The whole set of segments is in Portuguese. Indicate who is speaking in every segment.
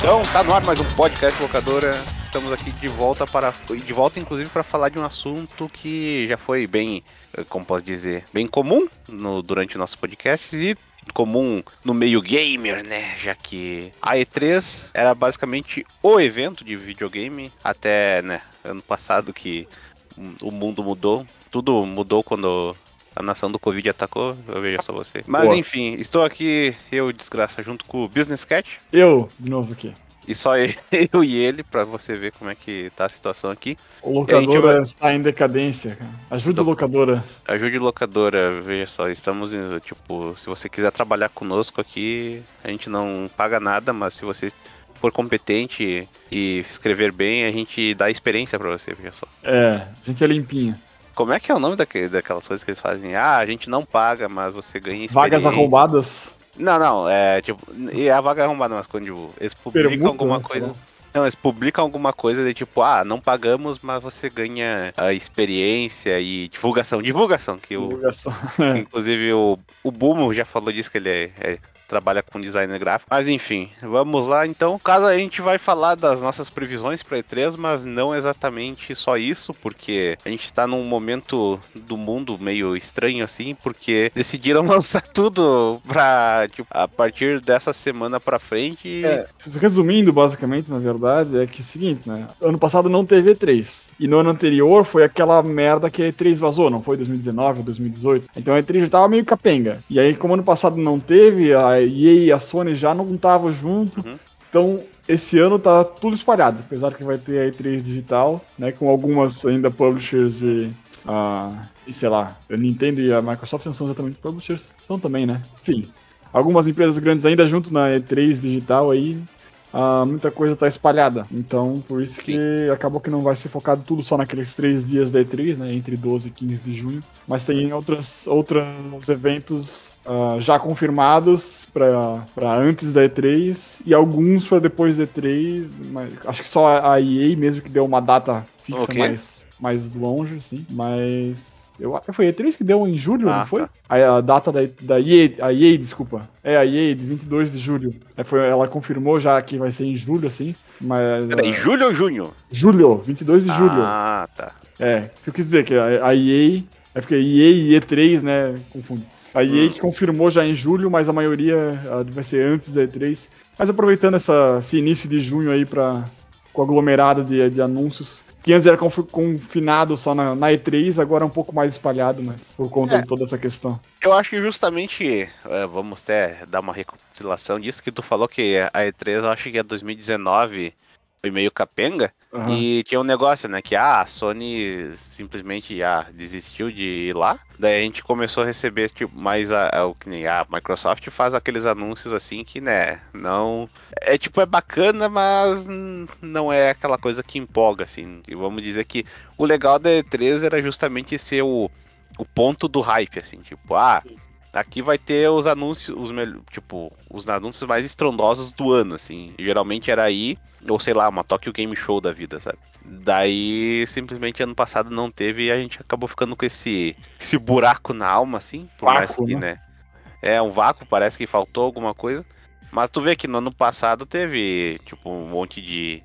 Speaker 1: Então, tá no ar mais um podcast locadora. Estamos aqui de volta para de volta inclusive para falar de um assunto que já foi bem, eh, como posso dizer, bem comum no, durante nossos podcasts e comum no meio gamer, né? Já que a E3 era basicamente o evento de videogame até, né, ano passado que o mundo mudou. Tudo mudou quando a nação do Covid atacou, eu vejo só você. Mas
Speaker 2: Boa.
Speaker 1: enfim, estou aqui, eu desgraça, junto com o Business Cat.
Speaker 2: Eu, de novo aqui.
Speaker 1: E só eu e ele, pra você ver como é que tá a situação aqui.
Speaker 2: O
Speaker 1: a gente
Speaker 2: locadora
Speaker 1: vai-
Speaker 2: está em decadência, cara. Ajuda
Speaker 1: Então-
Speaker 2: a locadora.
Speaker 1: Ajude locadora, veja só, estamos em, tipo, se você quiser trabalhar conosco aqui, a gente não paga nada, mas se você for competente e escrever bem, a gente dá experiência pra você, veja só.
Speaker 2: É, a gente é limpinha.
Speaker 1: Como é que é o nome daque- daquelas coisas que eles fazem? Ah, a gente não paga, mas você ganha experiência.
Speaker 2: Vagas arrombadas.
Speaker 1: Não, não, é tipo, e a vaga é arrombada, mas quando tipo, eles publicam
Speaker 2: Permuta,
Speaker 1: alguma
Speaker 2: né,
Speaker 1: coisa.
Speaker 2: lá.
Speaker 1: Não, eles publicam alguma coisa de tipo, ah, não pagamos, mas você ganha a experiência e divulgação. Divulgação, que o,
Speaker 2: Divulgação.
Speaker 1: inclusive o, o Bumo já falou disso, que ele é- é- trabalha com design gráfico. Mas enfim, vamos lá então. Caso a gente vai falar das nossas previsões para E3, mas não exatamente só isso, porque a gente tá num momento do mundo meio estranho assim, porque decidiram lançar tudo pra, tipo, a partir dessa semana pra frente.
Speaker 2: É, resumindo, basicamente, na verdade, é que é o seguinte, né? Ano passado não teve E3. E no ano anterior foi aquela merda que a E3 vazou, não foi 2019 ou 2018. Então a E3 já tava meio capenga. E aí, como ano passado não teve, a EA e a Sony já não estavam junto.
Speaker 1: Uhum.
Speaker 2: Então, esse ano tá tudo espalhado. Apesar que vai ter a E3 digital, né? Com algumas ainda publishers e. ah, e sei lá, a Nintendo e a Microsoft não são exatamente publishers, são também, né? Enfim, algumas empresas grandes ainda junto na E3 digital aí, ah, muita coisa tá espalhada. Então, por isso que acabou que não vai ser focado tudo só naqueles três dias da E3, né? Entre 12 e 15 de junho. Mas tem outras, outros eventos ah, já confirmados para antes da E3 e alguns para depois da E3. Mas acho que só a EA mesmo que deu uma data fixa
Speaker 1: Ok.
Speaker 2: mais, mais longe, assim. Mas. Eu acho que foi a E3 que deu em julho,
Speaker 1: Ah,
Speaker 2: não foi?
Speaker 1: tá.
Speaker 2: A, a data da, da EA, a EA, desculpa. É, a EA, de 22 de julho. É, foi, ela confirmou já que vai ser em julho, assim. Mas.
Speaker 1: Peraí,
Speaker 2: ah,
Speaker 1: julho ou junho?
Speaker 2: julho, 22 de julho.
Speaker 1: Ah, tá.
Speaker 2: É, se eu quis dizer que a, a EA. É porque EA e E3, né? Confundo. A EA
Speaker 1: Hum.
Speaker 2: que confirmou já em julho, mas a maioria vai ser antes da E3. Mas aproveitando essa, esse início de junho aí para com o aglomerado de, de anúncios. Que antes era confi- confinado só na, na E3, agora é um pouco mais espalhado, mas por conta
Speaker 1: É.
Speaker 2: de toda essa questão.
Speaker 1: Eu acho que justamente, é, vamos até dar uma recapitulação disso, que tu falou que a E3, eu acho que é 2019 foi meio capenga,
Speaker 2: Aham.
Speaker 1: e tinha um negócio, né, que ah, a Sony simplesmente ah, desistiu de ir lá, daí a gente começou a receber, tipo, mais a, a- o que nem a Microsoft faz aqueles anúncios assim que, né, não... É tipo, é bacana, mas não é aquela coisa que empolga, assim, e vamos dizer que o legal da E3 era justamente ser o, o ponto do hype, assim, tipo, ah, aqui vai ter os anúncios, os tipo, os anúncios mais estrondosos do ano, assim. Geralmente era aí, ou sei lá, uma Tokyo Game Show da vida, sabe? Daí, simplesmente ano passado não teve e a gente acabou ficando com esse, esse buraco na alma, assim, por mais
Speaker 2: Vácuo,
Speaker 1: que,
Speaker 2: né?
Speaker 1: né? É um vácuo, parece que faltou alguma coisa. Mas tu vê que no ano passado teve, tipo, um monte de.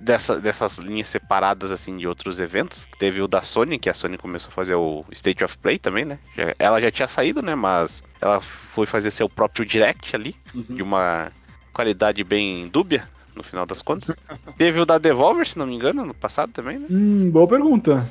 Speaker 1: Dessa, dessas linhas separadas, assim, de outros eventos. Teve o da Sony, que a Sony começou a fazer o State of Play também, né? Ela já tinha saído, né? Mas ela foi fazer seu próprio direct ali, de uma qualidade bem dúbia, no final das contas. teve o da Devolver, se não me engano, no passado também, né?
Speaker 2: Hum, boa pergunta.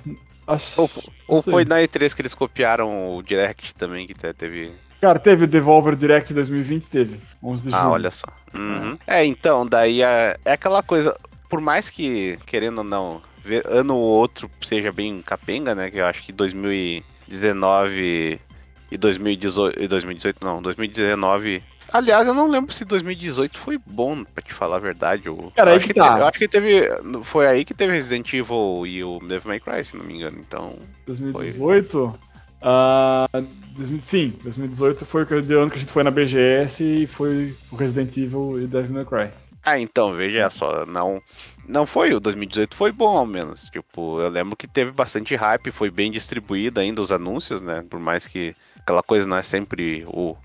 Speaker 2: Acho...
Speaker 1: Ou, ou foi na E3 que eles copiaram o direct também, que te- teve
Speaker 2: Cara, teve o Devolver Direct 2020? Teve. 11 de
Speaker 1: Ah,
Speaker 2: julho.
Speaker 1: olha só. Uhum. É, então, daí é, é aquela coisa. Por mais que, querendo ou não, ver- ano ou outro seja bem capenga, né? Que eu acho que 2019 e 2018. e 2018 não, 2019. Aliás, eu não lembro se 2018 foi bom, pra te falar a verdade. Eu,
Speaker 2: Cara,
Speaker 1: acho
Speaker 2: que tá.
Speaker 1: te- eu acho que teve. Foi aí que teve Resident Evil e o Devil May Cry, se não me engano. Então.
Speaker 2: 2018? Ah, 2000 sim, 2018 foi o ano que a gente foi na BGS e foi o Resident Evil e Devil May Cry.
Speaker 1: Ah, então, veja só, não não foi o 2018, foi bom ao menos. Tipo, eu lembro que teve bastante hype, foi bem distribuído ainda os anúncios, né? Por mais que aquela coisa não é sempre o,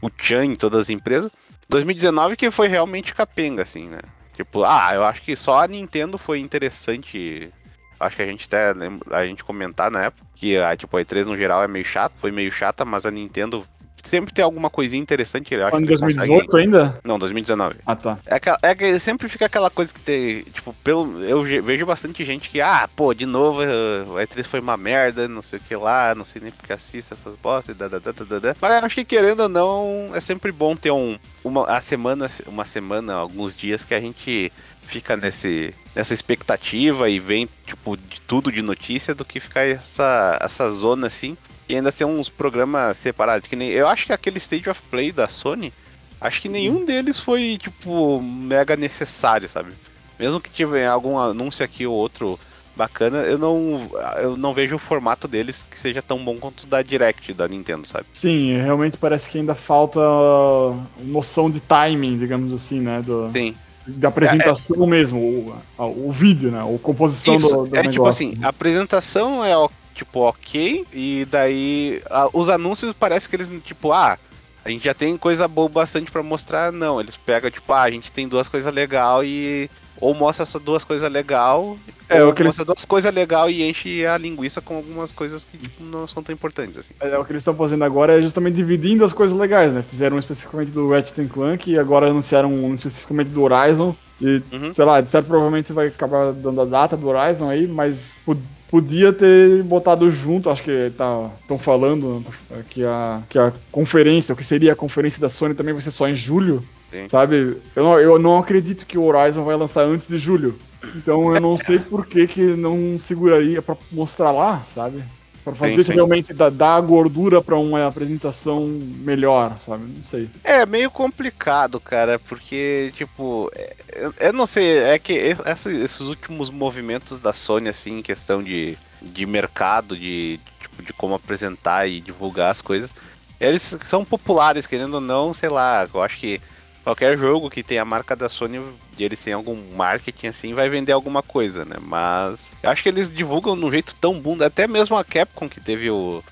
Speaker 1: o tchan em todas as empresas. 2019 que foi realmente capenga, assim, né? Tipo, ah, eu acho que só a Nintendo foi interessante. Acho que a gente até a gente comentar na época que a tipo, a E3 no geral é meio chato, foi meio chata, mas a Nintendo sempre tem alguma coisinha interessante. Eu acho
Speaker 2: Em
Speaker 1: que
Speaker 2: 2018
Speaker 1: consegue...
Speaker 2: ainda?
Speaker 1: Não, 2019.
Speaker 2: Ah, tá.
Speaker 1: É que, é que sempre fica aquela coisa que tem. Tipo, pelo, eu vejo bastante gente que, ah, pô, de novo, o E3 foi uma merda, não sei o que lá, não sei nem porque assiste essas bostas, da, da, da, da, da. Mas acho que querendo ou não, é sempre bom ter um. Uma, a semana, uma semana, alguns dias que a gente fica nesse, nessa expectativa e vem, tipo, de tudo de notícia do que ficar essa, essa zona assim. E ainda ser uns programas separados. Que nem, eu acho que aquele State of Play da Sony, acho que nenhum deles foi, tipo, mega necessário, sabe? Mesmo que tiver algum anúncio aqui ou outro bacana, eu não, eu não vejo o formato deles que seja tão bom quanto o da Direct da Nintendo, sabe?
Speaker 2: Sim, realmente parece que ainda falta noção de timing, digamos assim, né? Do...
Speaker 1: Sim
Speaker 2: da apresentação é, é, mesmo, o, o vídeo, né? A composição
Speaker 1: isso,
Speaker 2: do, do
Speaker 1: é
Speaker 2: negócio.
Speaker 1: tipo assim, a apresentação é tipo ok e daí a, os anúncios parece que eles tipo ah a gente já tem coisa boa bastante para mostrar não eles pegam tipo ah a gente tem duas coisas legal e ou mostra essas duas coisas legal
Speaker 2: é,
Speaker 1: ou
Speaker 2: que
Speaker 1: mostra
Speaker 2: eles...
Speaker 1: duas coisas legal e enche a linguiça com algumas coisas que tipo, não são tão importantes assim.
Speaker 2: É, o que eles estão fazendo agora é justamente dividindo as coisas legais, né? Fizeram especificamente do Ratchet Clank e agora anunciaram um especificamente do Horizon e,
Speaker 1: uhum.
Speaker 2: sei lá, de certo provavelmente vai acabar dando a data do Horizon aí, mas podia ter botado junto, acho que tá estão falando que a, que a conferência, o que seria a conferência da Sony também vai ser só em julho.
Speaker 1: Sim.
Speaker 2: Sabe? Eu não, eu não acredito que o Horizon vai lançar antes de julho. Então eu não sei por que, que não seguraria para mostrar lá, sabe? Pra fazer
Speaker 1: Sim, sim.
Speaker 2: realmente dar, dar gordura pra uma apresentação melhor, sabe? Não sei.
Speaker 1: É meio complicado, cara, porque, tipo, é- eu, eu não sei, é que esse- esses últimos movimentos da Sony, assim, em questão de, de mercado, de, tipo, de como apresentar e divulgar as coisas, eles são populares, querendo ou não, sei lá, eu acho que qualquer jogo que tem a marca da Sony e eles têm algum marketing assim, vai vender alguma coisa, né? Mas eu acho que eles divulgam de um jeito tão bunda, até mesmo a Capcom que teve o,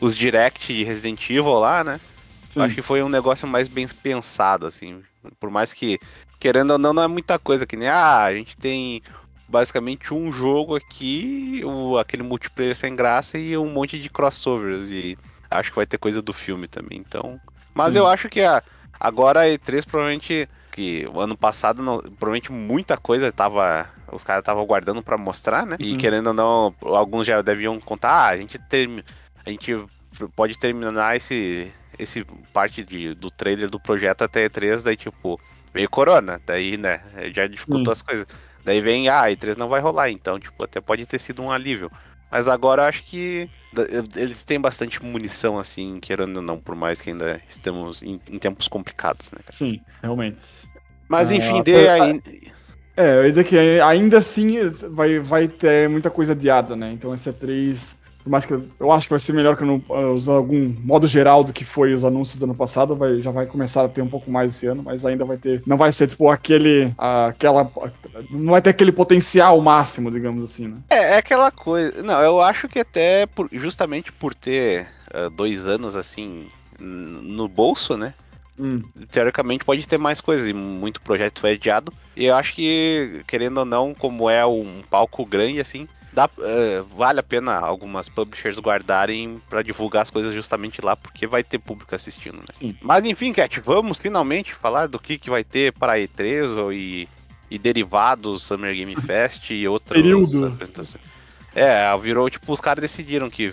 Speaker 1: os direct de Resident Evil lá, né?
Speaker 2: Sim.
Speaker 1: Eu acho que foi um negócio mais bem pensado, assim. Por mais que, querendo ou não, não é muita coisa, que nem, ah, a gente tem basicamente um jogo aqui, o, aquele multiplayer sem graça e um monte de crossovers. E acho que vai ter coisa do filme também, então. Mas
Speaker 2: Sim.
Speaker 1: eu acho que a, agora a E3 provavelmente. Que o ano passado, não- provavelmente muita coisa tava. Os caras estavam guardando pra mostrar, né? E
Speaker 2: Uhum.
Speaker 1: querendo ou não, alguns já deviam contar, ah, a gente a gente pode terminar esse, esse parte de, do trailer do projeto até E3, daí tipo, veio Corona, daí, né, já dificultou
Speaker 2: Sim.
Speaker 1: as coisas. Daí vem, ah, E3 não vai rolar, então, tipo, até pode ter sido um alívio. Mas agora acho que eles têm bastante munição, assim, querendo ou não, por mais que ainda estamos em, em tempos complicados, né, cara?
Speaker 2: Sim, realmente.
Speaker 1: Mas enfim,
Speaker 2: até-
Speaker 1: dê aí.
Speaker 2: É, eu ia dizer que ainda assim vai, vai ter muita coisa adiada, né? Então esse E3, por mais que eu, acho que vai ser melhor que eu não uh, usar algum modo geral do que foi os anúncios do ano passado, vai, já vai começar a ter um pouco mais esse ano, mas ainda vai ter, não vai ser tipo aquele, aquela, não vai ter aquele potencial máximo, digamos assim, né?
Speaker 1: É, é aquela coisa. Não, eu acho que até por- justamente por ter ah, dois anos assim no bolso, né?
Speaker 2: Hum,
Speaker 1: teoricamente pode ter mais coisas, e muito projeto foi adiado. E eu acho que, querendo ou não, como é um palco grande assim, dá, eh, vale a pena algumas publishers guardarem pra divulgar as coisas justamente lá, porque vai ter público assistindo, né?
Speaker 2: sim.
Speaker 1: Mas enfim, Cat, vamos finalmente falar do que, que vai ter para E3 ou e, e derivados Summer Game Fest e outros
Speaker 2: Período.
Speaker 1: apresentações. É, virou tipo, os caras decidiram que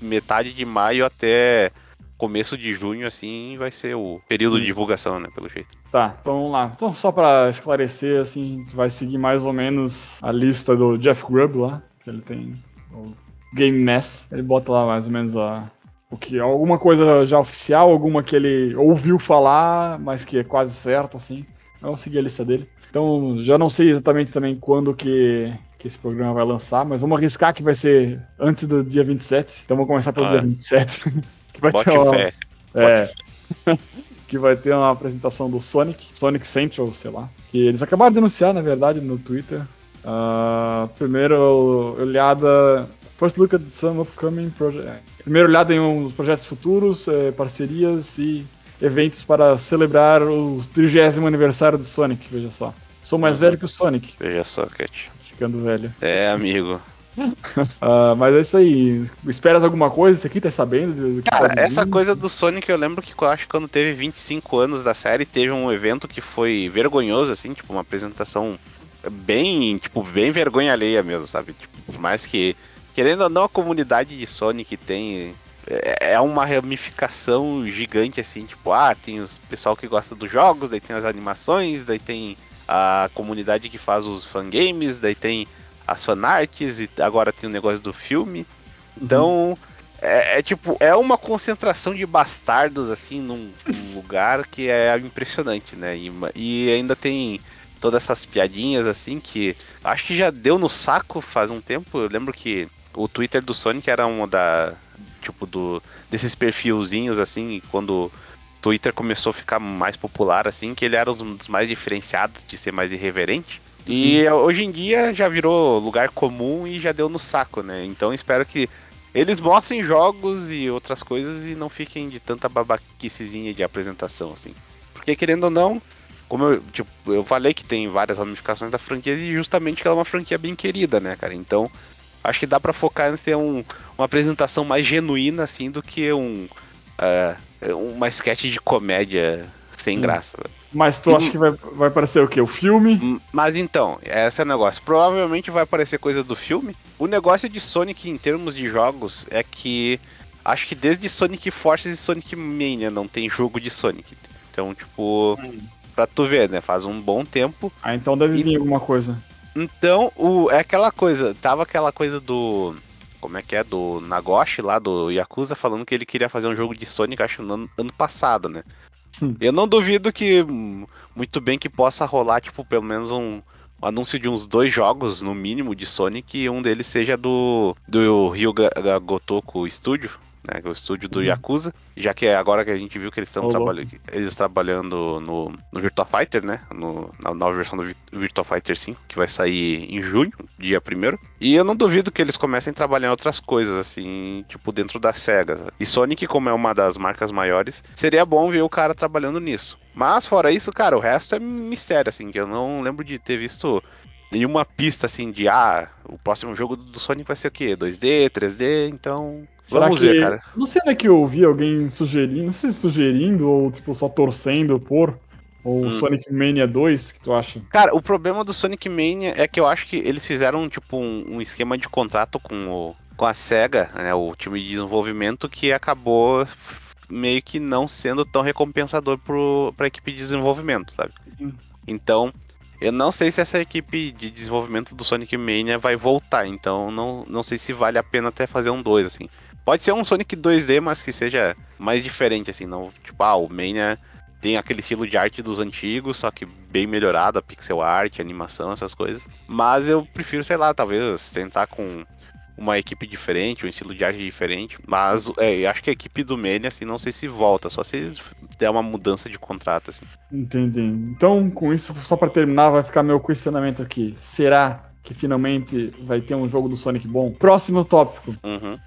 Speaker 1: metade de maio até começo de junho, assim, vai ser o período
Speaker 2: Sim.
Speaker 1: de divulgação, né, pelo jeito.
Speaker 2: Tá, então vamos lá. Então, só pra esclarecer, assim, a gente vai seguir mais ou menos a lista do Jeff Grubb lá, que ele tem o Game Mess. Ele bota lá mais ou menos a, o que, alguma coisa já oficial, alguma que ele ouviu falar, mas que é quase certo, assim. Vamos seguir a lista dele. Então, já não sei exatamente também quando que, que esse programa vai lançar, mas vamos arriscar que vai ser antes do dia 27. Então vamos começar pelo
Speaker 1: Ah,
Speaker 2: dia
Speaker 1: é.
Speaker 2: 27. que vai ter uma,
Speaker 1: fé.
Speaker 2: é. que vai ter uma apresentação do Sonic, Sonic Central, sei lá. Que eles acabaram de anunciar, na verdade, no Twitter. Ah, primeiro olhada. First look at some upcoming projects. Primeiro olhada em uns projetos futuros, eh, parcerias e eventos para celebrar o 30 aniversário do Sonic, veja só. Sou mais velho que o Sonic.
Speaker 1: Veja só, Cat.
Speaker 2: Ficando velho.
Speaker 1: É, amigo.
Speaker 2: uh, mas é isso aí. Esperas alguma coisa? Você aqui tá sabendo?
Speaker 1: Cara, essa coisa do Sonic eu lembro que eu acho que quando teve 25 anos da série, teve um evento que foi vergonhoso, assim, tipo, uma apresentação bem, tipo, bem vergonha alheia mesmo, sabe? Tipo, por mais que, querendo ou não, a comunidade de Sonic tem. É, é uma ramificação gigante, assim, tipo, ah, tem o pessoal que gosta dos jogos, daí tem as animações, daí tem a comunidade que faz os fangames, daí tem as fanarts e agora tem o negócio do filme. Então, uhum. é, é, tipo, é uma concentração de bastardos assim num, num lugar que é impressionante, né? E, e, ainda tem todas essas piadinhas assim que acho que já deu no saco faz um tempo. Eu lembro que o Twitter do Sonic era uma da tipo do desses perfilzinhos assim, quando Twitter começou a ficar mais popular assim, que ele era um dos mais diferenciados de ser mais irreverente. E uhum. hoje em dia já virou lugar comum e já deu no saco, né? Então espero que eles mostrem jogos e outras coisas e não fiquem de tanta babaquicezinha de apresentação, assim. Porque querendo ou não, como eu, tipo, eu falei que tem várias ramificações da franquia e justamente que ela é uma franquia bem querida, né, cara? Então, acho que dá para focar em ter um, uma apresentação mais genuína, assim, do que um, uh, uma sketch de comédia sem Sim. graça.
Speaker 2: Mas tu acha que vai, vai aparecer o quê? O filme? Hum,
Speaker 1: mas então, esse é o negócio. Provavelmente vai aparecer coisa do filme. O negócio de Sonic em termos de jogos é que acho que desde Sonic Forces e Sonic Mania não tem jogo de Sonic. Então, tipo, hum. Pra tu ver, né? Faz um bom tempo.
Speaker 2: Ah, então deve vir alguma coisa.
Speaker 1: Então, o, é aquela coisa, tava aquela coisa do. Como é que é? Do Nagoshi lá, do Yakuza, falando que ele queria fazer um jogo de Sonic, acho, no ano, ano passado, né? Eu não duvido que muito bem que possa rolar, tipo, pelo menos um, um anúncio de uns dois jogos, no mínimo, de Sonic, e um deles seja do, do Ryuga Gotoku Studio, né, é o estúdio do uhum. Yakuza, já que é agora que a gente viu que eles estão trabalhando, eles trabalhando no, no Virtua Fighter, né, no, na nova versão do Virtua Fighter 5, que vai sair em junho, dia 1 E eu não duvido que eles comecem a trabalhar em outras coisas, assim, tipo dentro da SEGA. E Sonic, como é uma das marcas maiores, seria bom ver o cara trabalhando nisso. Mas fora isso, cara, o resto é mistério, assim, que eu não lembro de ter visto nenhuma pista assim de ah, o próximo jogo do Sonic vai ser o quê? 2D, 3D, então
Speaker 2: Será Vamos que, ver, cara. Não sei é que eu ouvi alguém sugerindo, não sei se sugerindo ou tipo só torcendo por ou hum. Sonic Mania 2, que tu acha?
Speaker 1: Cara, o problema do Sonic Mania é que eu acho que eles fizeram tipo um, um esquema de contrato com o com a SEGA, né, o time de desenvolvimento que acabou meio que não sendo tão recompensador para a equipe de desenvolvimento, sabe? Uhum. Então, eu não sei se essa equipe de desenvolvimento do Sonic Mania vai voltar, então não, não sei se vale a pena até fazer um 2, assim. Pode ser um Sonic 2D, mas que seja mais diferente, assim, não. Tipo, ah, o Mania tem aquele estilo de arte dos antigos, só que bem melhorado, pixel art, animação, essas coisas. Mas eu prefiro, sei lá, talvez tentar com uma equipe diferente, um estilo de arte diferente. Mas é, acho que a equipe do Mania, assim, não sei se volta, só se der uma mudança de contrato, assim.
Speaker 2: Entendi. Então, com isso, só para terminar, vai ficar meu questionamento aqui. Será que finalmente vai ter um jogo do Sonic bom? Próximo tópico.
Speaker 1: Uhum.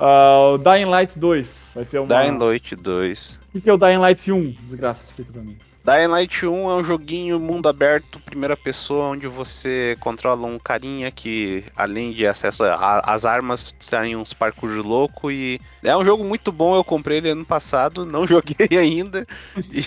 Speaker 2: uh, o Dying Light 2. Vai ter uma...
Speaker 1: Dying Light 2.
Speaker 2: O que é o Dying Light 1? Desgraça, explica pra mim.
Speaker 1: Dying Light 1 é um joguinho mundo aberto, primeira pessoa, onde você controla um carinha que, além de acesso às armas, tem uns parkour louco e é um jogo muito bom. Eu comprei ele ano passado, não joguei ainda, e...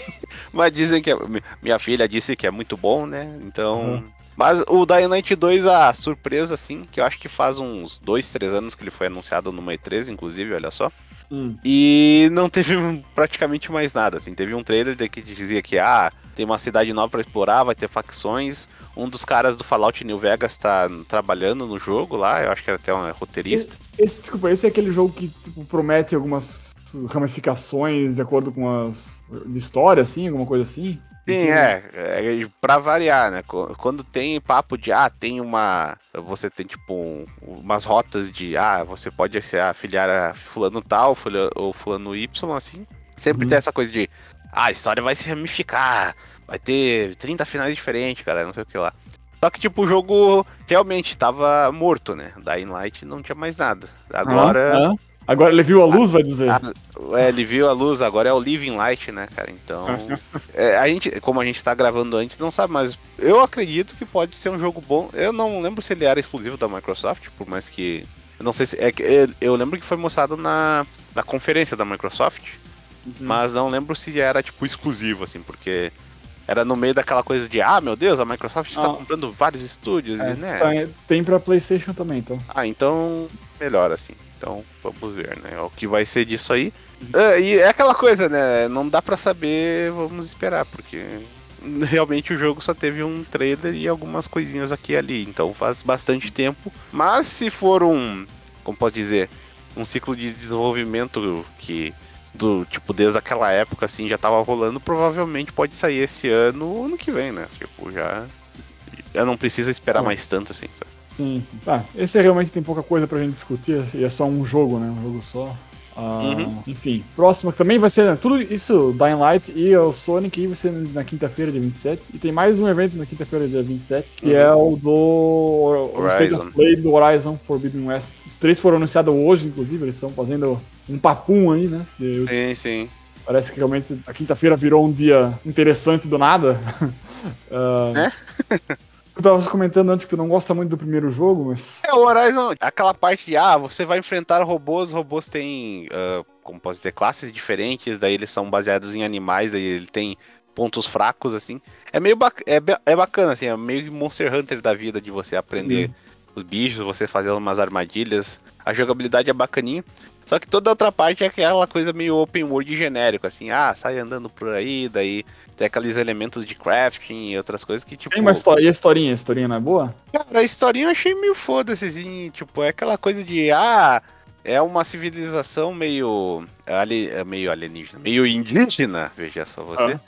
Speaker 1: mas dizem que é... minha filha disse que é muito bom, né? Então uhum. Mas o Dying Light 2, a surpresa, assim, que eu acho que faz uns 2, 3 anos que ele foi anunciado no E3, inclusive, olha só. Hum. E não teve praticamente mais nada, assim. Teve um trailer que dizia que, ah, tem uma cidade nova para explorar, vai ter facções. Um dos caras do Fallout New Vegas tá trabalhando no jogo lá, eu acho que era até um roteirista.
Speaker 2: Esse, desculpa, esse é aquele jogo que tipo, promete algumas ramificações de acordo com as. de história, assim, alguma coisa assim?
Speaker 1: Sim, é, é. Pra variar, né? Quando tem papo de, ah, tem uma. Você tem, tipo, um, umas rotas de, ah, você pode se afiliar a fulano tal ou fulano Y, assim. Sempre uhum. tem essa coisa de, ah, a história vai se ramificar, vai ter 30 finais diferentes, cara, não sei o que lá. Só que, tipo, o jogo realmente tava morto, né? Da Light não tinha mais nada. Agora.
Speaker 2: Ah, ah. Agora ele viu a luz, vai dizer.
Speaker 1: Ah, é, ele viu a luz, agora é o Living Light, né, cara? Então. é, a gente, como a gente tá gravando antes, não sabe, mas eu acredito que pode ser um jogo bom. Eu não lembro se ele era exclusivo da Microsoft, por mais que. Eu não sei se. É, eu lembro que foi mostrado na, na conferência da Microsoft, uhum. mas não lembro se era, tipo, exclusivo, assim, porque era no meio daquela coisa de, ah, meu Deus, a Microsoft está ah. comprando vários estúdios, é, né?
Speaker 2: Tá, tem pra PlayStation também, então.
Speaker 1: Ah, então melhor assim. Então vamos ver, né? O que vai ser disso aí. Uh, e é aquela coisa, né? Não dá para saber, vamos esperar, porque realmente o jogo só teve um trailer e algumas coisinhas aqui e ali, então faz bastante tempo. Mas se for um, como posso dizer, um ciclo de desenvolvimento que do tipo desde aquela época assim já tava rolando, provavelmente pode sair esse ano ou ano que vem, né? Tipo, já já não precisa esperar é. mais tanto assim, sabe?
Speaker 2: Sim, sim. Tá, esse realmente tem pouca coisa pra gente discutir, e é só um jogo, né? Um jogo só. Uh, uhum. Enfim, próximo também vai ser tudo isso, Dying Light e o Sonic, vai ser na quinta-feira, dia 27. E tem mais um evento na quinta-feira, dia 27, que uhum. é o do Horizon. O Play do Horizon Forbidden West. Os três foram anunciados hoje, inclusive, eles estão fazendo um papum aí, né?
Speaker 1: Eu... Sim, sim.
Speaker 2: Parece que realmente a quinta-feira virou um dia interessante do nada. uh... É? Tu tava comentando antes que tu não gosta muito do primeiro jogo, mas.
Speaker 1: É, o Horizon, aquela parte de, ah, você vai enfrentar robôs, robôs têm, uh, como posso dizer, classes diferentes, daí eles são baseados em animais, aí ele tem pontos fracos, assim. É meio ba é, é bacana, assim, é meio Monster Hunter da vida de você aprender. Hum os bichos, você fazendo umas armadilhas. A jogabilidade é bacaninha. Só que toda outra parte é aquela coisa meio open world genérico, assim, ah, sai andando por aí, daí tem aqueles elementos de crafting e outras coisas que, tipo.
Speaker 2: Tem uma história, e a historinha? A historinha não é boa?
Speaker 1: Cara, a historinha eu achei meio foda-se, assim, tipo, é aquela coisa de, ah, é uma civilização meio. Ali, meio alienígena, meio indígena, veja só você. Ah.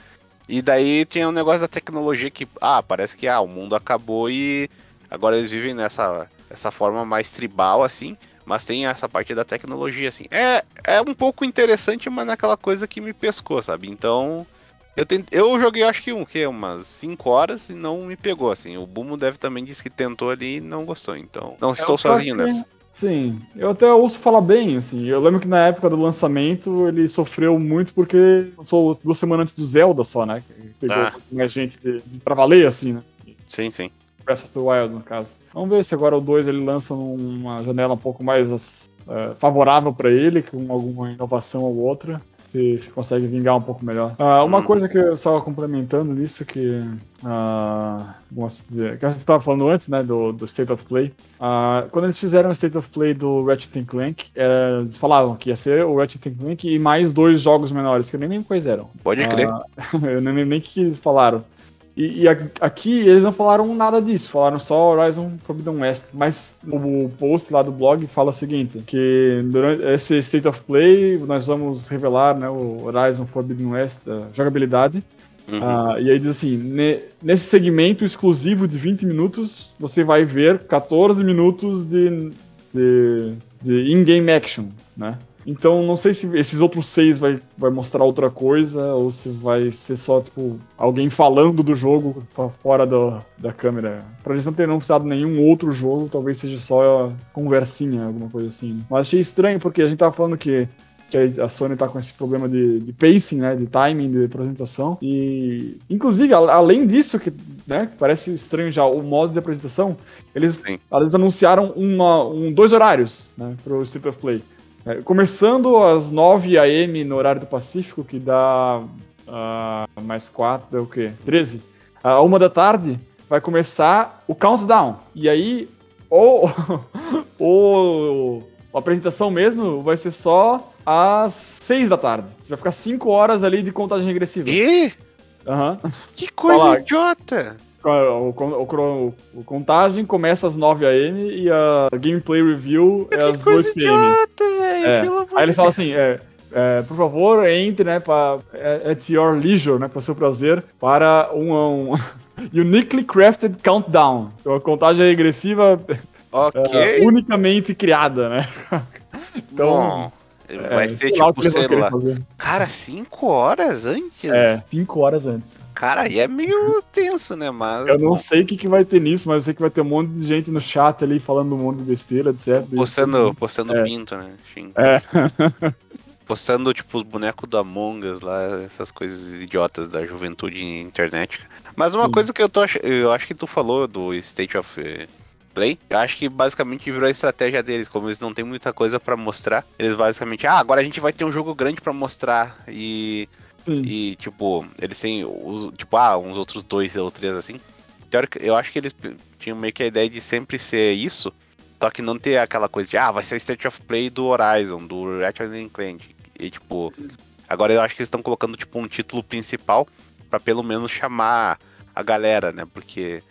Speaker 1: E daí tinha um negócio da tecnologia que, ah, parece que ah, o mundo acabou e Agora eles vivem nessa essa forma mais tribal, assim, mas tem essa parte da tecnologia, assim. É, é um pouco interessante, mas naquela coisa que me pescou, sabe? Então, eu, tent... eu joguei acho que um, que umas 5 horas e não me pegou, assim. O Bumo deve também disse que tentou ali e não gostou, então não é estou sozinho que... nessa.
Speaker 2: Sim, eu até ouço falar bem, assim. Eu lembro que na época do lançamento ele sofreu muito porque lançou duas semanas antes do Zelda só, né? Pegou ah. mais gente de, de, pra valer, assim, né?
Speaker 1: Sim, sim.
Speaker 2: Breath of the Wild, no caso. Vamos ver se agora o 2 ele lança numa janela um pouco mais uh, favorável para ele, com alguma inovação ou outra. Se, se consegue vingar um pouco melhor. Uh, uma hum. coisa que eu estava complementando nisso, que. Uh, dizer, que a gente estava falando antes, né, do, do State of Play. Uh, quando eles fizeram o State of Play do Ratchet Clank, é, eles falavam que ia ser o Ratchet Clank e mais dois jogos menores, que eu nem lembro quais eram.
Speaker 1: Pode crer.
Speaker 2: eu nem lembro nem o que eles falaram. E, e, aqui eles não falaram nada disso, falaram só Horizon Forbidden West. Mas o post lá do blog fala o seguinte: que durante esse State of Play nós vamos revelar né, o Horizon Forbidden West, a jogabilidade. Uhum. Uh, e aí diz assim: ne, nesse segmento exclusivo de 20 minutos, você vai ver 14 minutos de, de, de in-game action, né? Então não sei se esses outros seis vai, vai mostrar outra coisa ou se vai ser só, tipo, alguém falando do jogo fora do, da câmera. Pra eles não terem anunciado nenhum outro jogo, talvez seja só conversinha, alguma coisa assim. Né? Mas achei estranho porque a gente tava falando que que a Sony tá com esse problema de, de, pacing, né, de timing de apresentação. E, inclusive, além disso, que né, parece estranho já, o modo de apresentação, eles, eles anunciaram uma, um, dois horários né, pro State of Play. É, começando às 9 a.m. no horário do Pacífico, que dá uh, mais 4, é o quê? 13. A uh, uma da tarde vai começar o countdown. E aí, ou, ou a apresentação mesmo vai ser só às 6 da tarde. Você vai ficar 5 horas ali de contagem regressiva.
Speaker 1: E?
Speaker 2: Uhum.
Speaker 1: Que coisa idiota!
Speaker 2: O, o, o, contagem começa às 9 am e a gameplay review é às 2 pm. Idiota, é. Aí ele fala assim, é, é, por favor, entre, né, para é, at your leisure, né, para seu prazer, para um, um uniquely crafted countdown, uma contagem regressiva
Speaker 1: okay.
Speaker 2: é, unicamente criada, né?
Speaker 1: então, Bom, Vai
Speaker 2: É,
Speaker 1: ser tipo, sei lá.
Speaker 2: fazer.
Speaker 1: Cara, cinco horas antes?
Speaker 2: É, 5 horas antes.
Speaker 1: Cara, aí é meio tenso, né? Mas.
Speaker 2: Eu não sei o que, que vai ter nisso, mas eu sei que vai ter um monte de gente no chat ali falando um monte de besteira, etc.
Speaker 1: Postando, postando
Speaker 2: É.
Speaker 1: pinto, né? Enfim.
Speaker 2: É.
Speaker 1: Postando, tipo, os bonecos do Among Us lá, essas coisas idiotas da juventude na internet. Mas uma
Speaker 2: Sim.
Speaker 1: coisa que eu tô ach... eu acho que tu falou do State of eh, Play, eu acho que basicamente virou a estratégia deles, como eles não têm muita coisa pra mostrar, eles basicamente, ah, agora a gente vai ter um jogo grande pra mostrar e
Speaker 2: Sim.
Speaker 1: e tipo, eles têm os, tipo, ah, uns outros dois ou três assim. Eu acho que eles tinham meio que a ideia de sempre ser isso, só que não ter aquela coisa de, ah, vai ser State of Play do Horizon, do Ratchet Clank. E tipo, agora eu acho que eles estão colocando tipo um título principal pra pelo menos chamar a galera, né? Porque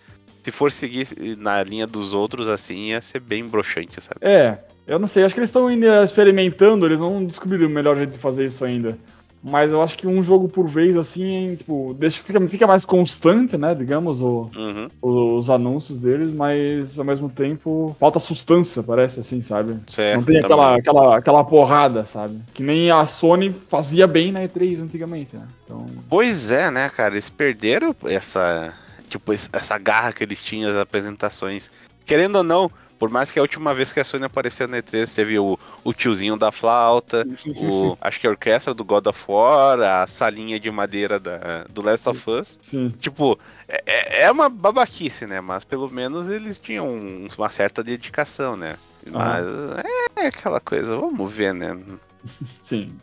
Speaker 1: se for seguir na linha dos outros assim, ia ser bem broxante, sabe?
Speaker 2: É, eu não sei, acho que eles estão ainda experimentando, eles não descobriram o melhor jeito de fazer isso ainda. Mas eu acho que um jogo por vez, assim, tipo, deixa, fica, fica mais constante, né, digamos, o,
Speaker 1: Uhum.
Speaker 2: os anúncios deles, mas ao mesmo tempo falta sustância, parece assim, sabe?
Speaker 1: Certo,
Speaker 2: não tem
Speaker 1: também.
Speaker 2: aquela, aquela, aquela porrada, sabe? Que nem a Sony fazia bem na E3 antigamente, né? Então,
Speaker 1: Pois é, né, cara? Eles perderam essa. Tipo, es- essa garra que eles tinham nas apresentações. Querendo ou não, por mais que a última vez que a Sony apareceu na E3 teve o, o tiozinho da flauta, o, acho que a orquestra do God of War, a salinha de madeira da, do Last of Us.
Speaker 2: sim.
Speaker 1: Tipo, é- é, é uma babaquice, né? Mas pelo menos eles tinham um- uma certa dedicação, né? Mas é aquela coisa, vamos ver, né?
Speaker 2: Sim.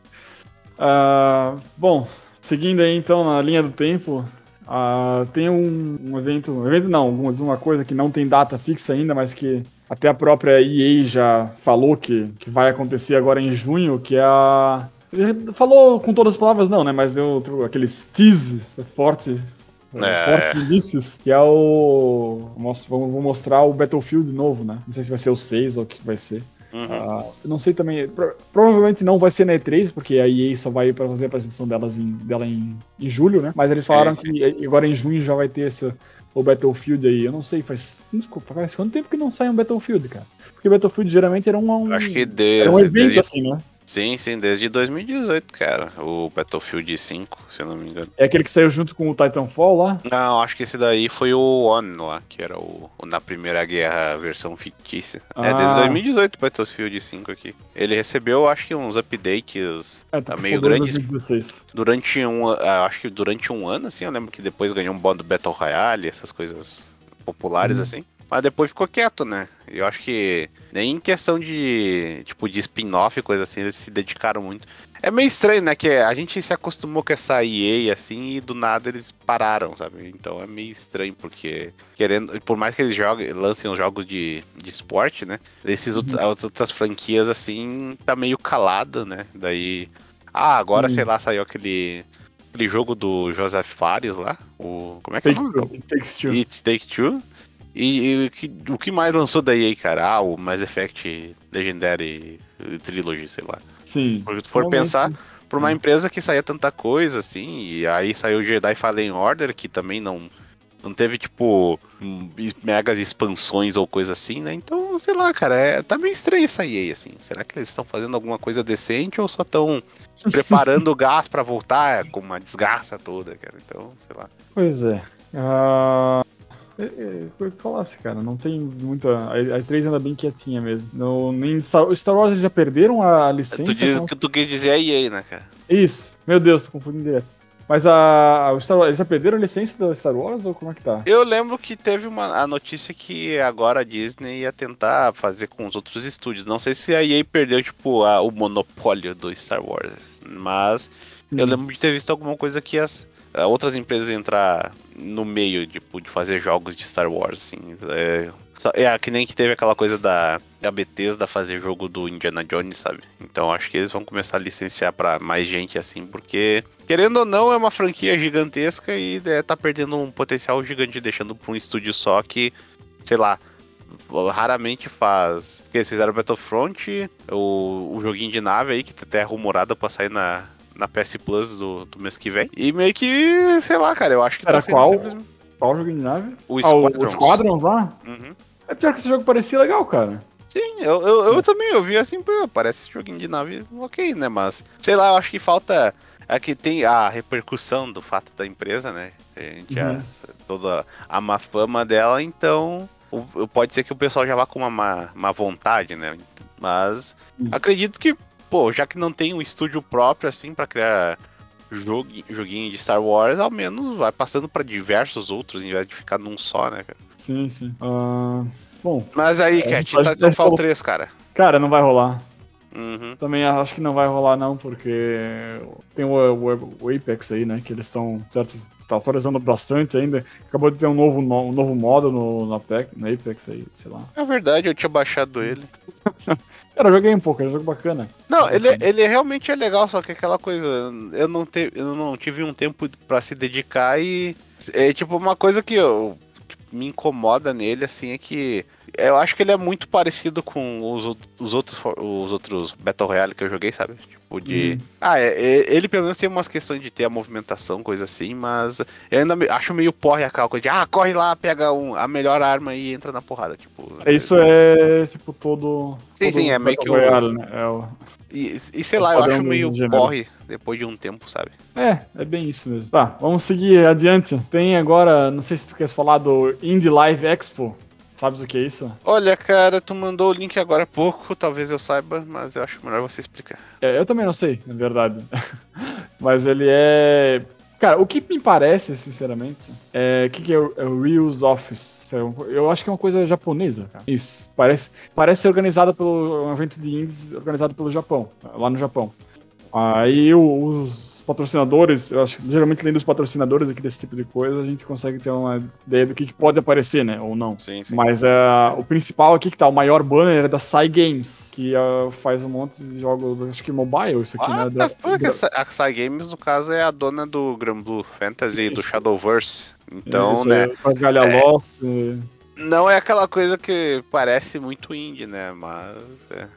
Speaker 2: Ah, bom, seguindo aí então na linha do tempo, ah, tem um, um evento, um evento não, uma coisa que não tem data fixa ainda, mas que até a própria EA já falou que, que vai acontecer agora em junho, que é a... Falou com todas as palavras não, né, mas deu outro- aqueles tease forte,
Speaker 1: É.
Speaker 2: fortes indícios, que é o... Vou mostrar o Battlefield novo, né, não sei se vai ser o 6 ou o que vai ser.
Speaker 1: Uhum.
Speaker 2: Eu não sei também. pro- provavelmente não vai ser na E3, porque a EA só vai para fazer a apresentação delas em, dela em, em julho, né? Mas eles
Speaker 1: Sim,
Speaker 2: falaram
Speaker 1: sim.
Speaker 2: que agora em junho já vai ter esse, o Battlefield aí. Eu não sei, faz, desculpa, faz quanto tempo que não sai um Battlefield, cara? Porque Battlefield geralmente era um. um
Speaker 1: Acho que
Speaker 2: era
Speaker 1: desde,
Speaker 2: um evento
Speaker 1: desde-
Speaker 2: assim, né?
Speaker 1: Sim, sim, desde 2018, cara. O Battlefield 5, se eu não me engano.
Speaker 2: É aquele que saiu junto com o Titanfall lá.
Speaker 1: Não, acho que esse daí foi o On lá, que era o, o na Primeira Guerra a versão fictícia. É,
Speaker 2: Ah.
Speaker 1: desde 2018 o Battlefield 5 aqui. Ele recebeu, acho que uns updates
Speaker 2: É,
Speaker 1: tá
Speaker 2: Titanfall
Speaker 1: meio
Speaker 2: 2
Speaker 1: grandes
Speaker 2: 2016.
Speaker 1: durante um, ah, acho que durante um ano, assim, eu lembro que depois ganhou um modo Battle Royale, essas coisas populares,
Speaker 2: Uhum.
Speaker 1: assim. Mas depois ficou quieto, né? Eu acho que nem em questão de, tipo, de spin-off e coisa assim, eles se dedicaram muito. É meio estranho, né? Que a gente se acostumou com essa EA, assim, e do nada eles pararam, sabe? Então é meio estranho, porque, querendo, por mais que eles joguem, lancem os jogos de, de esporte, né? Esses outros- as outras franquias, assim, tá meio calado, né? Daí. Ah, agora,
Speaker 2: Sim.
Speaker 1: sei lá, saiu aquele. Aquele jogo do Joseph Fares lá. O. Como é que é o
Speaker 2: Take
Speaker 1: nome? do
Speaker 2: Two. It Takes Two.
Speaker 1: It Take Two. E, e o que- o que mais lançou daí aí, cara? Ah, o Mass Effect Legendary Trilogy, sei lá.
Speaker 2: Sim.
Speaker 1: Porque tu for
Speaker 2: Realmente,
Speaker 1: pensar, pra uma empresa que saía tanta coisa, assim, e aí saiu o Jedi Fallen Order, que também não, não teve, tipo, megas expansões ou coisa assim, né? Então, sei lá, cara, é, tá meio estranho essa EA, assim. Será que eles estão fazendo alguma coisa decente ou só estão preparando o gás pra voltar com uma desgraça toda, cara? Então, sei lá.
Speaker 2: Pois é. Ah, é, é, Foi o que tu falasse, cara. Não tem muita. A a E3 anda bem quietinha mesmo. Não, nem Star, Star Wars eles já perderam a licença.
Speaker 1: Tu diz
Speaker 2: então-
Speaker 1: que tu quis dizer a EA, né, cara?
Speaker 2: Isso. Meu Deus, tô confundindo direto. Mas a, o Star Wars, eles já perderam a licença da Star Wars ou como é que tá?
Speaker 1: Eu lembro que teve uma, a notícia que agora a Disney ia tentar fazer com os outros estúdios. Não sei se a EA perdeu, tipo, a- o monopólio do Star Wars. Mas eu lembro de ter visto alguma coisa que as a outras empresas entrar no meio, tipo, de fazer jogos de Star Wars, assim. É, é que nem que teve aquela coisa da, da Bethesda fazer jogo do Indiana Jones, sabe? Então acho que eles vão começar a licenciar pra mais gente, assim, porque, querendo ou não, é uma franquia gigantesca e é, tá perdendo um potencial gigante, deixando pra um estúdio só que, sei lá, raramente faz. Porque eles fizeram Battlefront, o, o joguinho de nave aí, que até rumorado pra sair na, na PS Plus do, do mês que vem. E meio que, sei lá, cara, eu acho que
Speaker 2: Era
Speaker 1: tá
Speaker 2: qual?
Speaker 1: simplesmente-
Speaker 2: Qual jogo de nave?
Speaker 1: O
Speaker 2: Ah, o
Speaker 1: Squadrons.
Speaker 2: Squadrons lá?
Speaker 1: Uhum.
Speaker 2: É pior que esse jogo parecia legal, cara.
Speaker 1: Sim, eu, eu, eu também eu vi assim, parece joguinho de nave ok, né? Mas, sei lá, eu acho que falta. É que tem a repercussão do fato da empresa, né? A gente já, toda a má fama dela, então o- pode ser que o pessoal já vá com uma má, má vontade, né? Mas
Speaker 2: Uhum.
Speaker 1: acredito que, pô, já que não tem um estúdio próprio assim pra criar jogu- joguinho de Star Wars, ao menos vai passando pra diversos outros em vez de ficar num só, né, cara?
Speaker 2: Sim, sim. Ah, bom,
Speaker 1: Mas aí,
Speaker 2: É,
Speaker 1: Cat, tá Titanfall
Speaker 2: falou-
Speaker 1: 3, cara.
Speaker 2: cara, não vai rolar.
Speaker 1: Uhum.
Speaker 2: Também acho que não vai rolar não, porque tem o, o- o Apex aí, né? Que eles estão, certo, tá atualizando bastante ainda. Acabou de ter um novo, no- um novo modo no, Apex, no Apex aí, sei lá.
Speaker 1: É verdade, eu tinha baixado ele.
Speaker 2: Cara, eu joguei um pouco, é um jogo bacana.
Speaker 1: Não, ele, ele realmente é legal, só que aquela coisa, eu não, te, eu não tive um tempo pra se dedicar e é tipo uma coisa que eu que me incomoda nele assim é que eu acho que ele é muito parecido com os, os outros os outros Battle Royale que eu joguei, sabe? Tipo de
Speaker 2: Hum.
Speaker 1: ah, é, é- ele pelo menos tem umas questões de ter a movimentação, coisa assim, mas eu ainda me- acho meio porre aquela coisa de ah, corre lá, pega um, a melhor arma e entra na porrada, tipo.
Speaker 2: Isso é, tipo, todo...
Speaker 1: Sim,
Speaker 2: todo
Speaker 1: sim, é meio que o-
Speaker 2: Royale, né? É, o-
Speaker 1: E, e sei
Speaker 2: O
Speaker 1: lá, eu acho meio porre depois de um tempo, sabe?
Speaker 2: é, é bem isso mesmo. Tá, vamos seguir adiante. Tem agora, não sei se tu queres falar do Indie Live Expo. Sabes o que é isso?
Speaker 1: Olha, cara, tu mandou o link agora há pouco, talvez eu saiba, mas eu acho melhor você explicar.
Speaker 2: É, eu também não sei, na verdade. Mas ele é. Cara, o que me parece, sinceramente, é. Que, que é o, é o Reels Office? É Eu acho que é uma coisa japonesa, cara. Isso. Parece, parece ser organizado pelo. um evento de indies organizado pelo Japão, lá no Japão. Aí os patrocinadores, eu acho que geralmente lendo os patrocinadores aqui desse tipo de coisa, a gente consegue ter uma ideia do que, que pode aparecer, né? Ou não.
Speaker 1: Sim, sim.
Speaker 2: Mas é, o principal aqui que tá, o maior banner é da Sai Games, que ah, faz um monte de jogos, acho que mobile, isso aqui, né?
Speaker 1: What
Speaker 2: Da- da-
Speaker 1: A Psy Games, no caso, é a dona do Grand Blue Fantasy e do
Speaker 2: Isso.
Speaker 1: Shadowverse. Então,
Speaker 2: isso
Speaker 1: né,
Speaker 2: Faz Galha
Speaker 1: é.
Speaker 2: Lost. eh,
Speaker 1: não é aquela coisa que parece muito indie, né? Mas. é.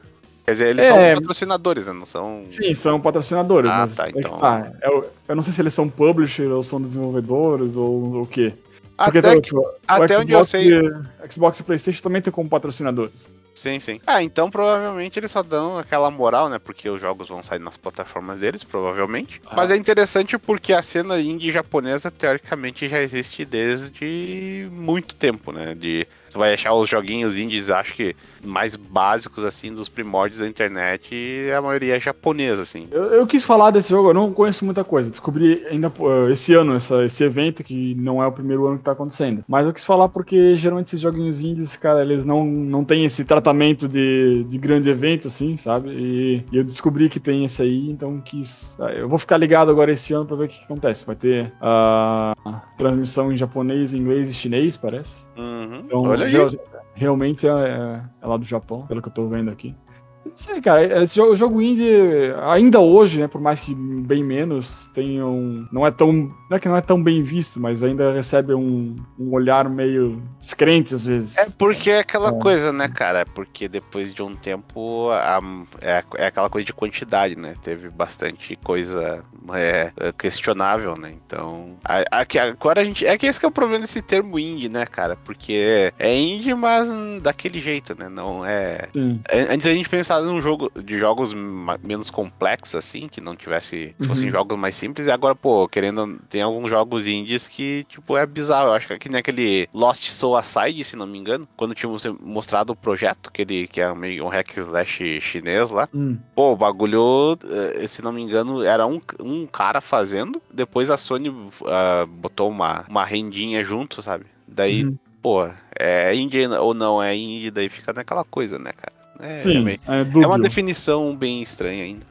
Speaker 1: Quer dizer, eles
Speaker 2: É.
Speaker 1: são patrocinadores, né? Não são.
Speaker 2: Sim, são patrocinadores,
Speaker 1: Ah,
Speaker 2: mas
Speaker 1: tá,
Speaker 2: é
Speaker 1: então.
Speaker 2: tá, eu, eu não sei se eles são publisher ou são desenvolvedores ou o quê. Porque
Speaker 1: Até,
Speaker 2: tem,
Speaker 1: que-
Speaker 2: tipo,
Speaker 1: até
Speaker 2: o
Speaker 1: onde eu
Speaker 2: Xbox,
Speaker 1: sei.
Speaker 2: e- Xbox e Playstation também tem como patrocinadores.
Speaker 1: Sim, sim. Ah, então provavelmente eles só dão aquela moral, né? Porque os jogos vão sair nas plataformas deles, provavelmente.
Speaker 2: Ah.
Speaker 1: Mas é interessante porque a cena indie japonesa, teoricamente, já existe desde muito tempo, né? De. Você vai achar os joguinhos indies, acho que mais básicos, assim, dos primórdios da internet, e a maioria é japonesa, assim.
Speaker 2: Eu, eu quis falar desse jogo, eu não conheço muita coisa. Descobri ainda esse ano, essa- esse evento, que não é o primeiro ano que tá acontecendo. Mas eu quis falar porque geralmente esses joguinhos indies, cara, eles não, não têm esse tratamento de, de grande evento, assim, sabe? E, e eu descobri que tem esse aí, então quis. ah, Eu vou ficar ligado agora esse ano pra ver o que, acontece. Vai ter a transmissão em japonês, inglês e chinês, parece.
Speaker 1: Uhum.
Speaker 2: Então,
Speaker 1: Olha aí.
Speaker 2: realmente é, é- é lá do Japão, pelo que eu tô vendo aqui. Não sei, cara, esse jogo, o jogo indie, ainda hoje, né, por mais que bem menos, tem um, não é tão, não é que não é tão bem visto, mas ainda recebe um, um olhar meio descrente às vezes.
Speaker 1: É porque é aquela
Speaker 2: É.
Speaker 1: coisa, né, cara? Porque depois de um tempo a- é, é aquela coisa de quantidade, né? Teve bastante coisa é, é, questionável, né? Então. a- aqui- agora a gente. É que esse que é o problema desse termo indie, né, cara? Porque é indie, mas daquele jeito, né? Não é.
Speaker 2: Sim.
Speaker 1: é- Antes a gente pensava num jogo de jogos menos complexos, assim, que não tivesse. fossem
Speaker 2: Uhum.
Speaker 1: jogos mais simples, e agora, pô, querendo. Tem alguns jogos indies que, tipo, é bizarro. Eu acho que é que nem aquele Lost Soul Aside, se não me engano, quando tinham mostrado o projeto, aquele que é meio um hack slash chinês lá.
Speaker 2: Hum.
Speaker 1: Pô, o bagulho, eh, se não me engano, era um, um cara fazendo, depois a Sony ah, botou uma, uma rendinha junto, sabe? Daí,
Speaker 2: Uhum.
Speaker 1: pô, é indie ou não é indie, daí fica naquela coisa, né, cara? É,
Speaker 2: Sim,
Speaker 1: meio-
Speaker 2: é,
Speaker 1: é uma definição bem estranha ainda.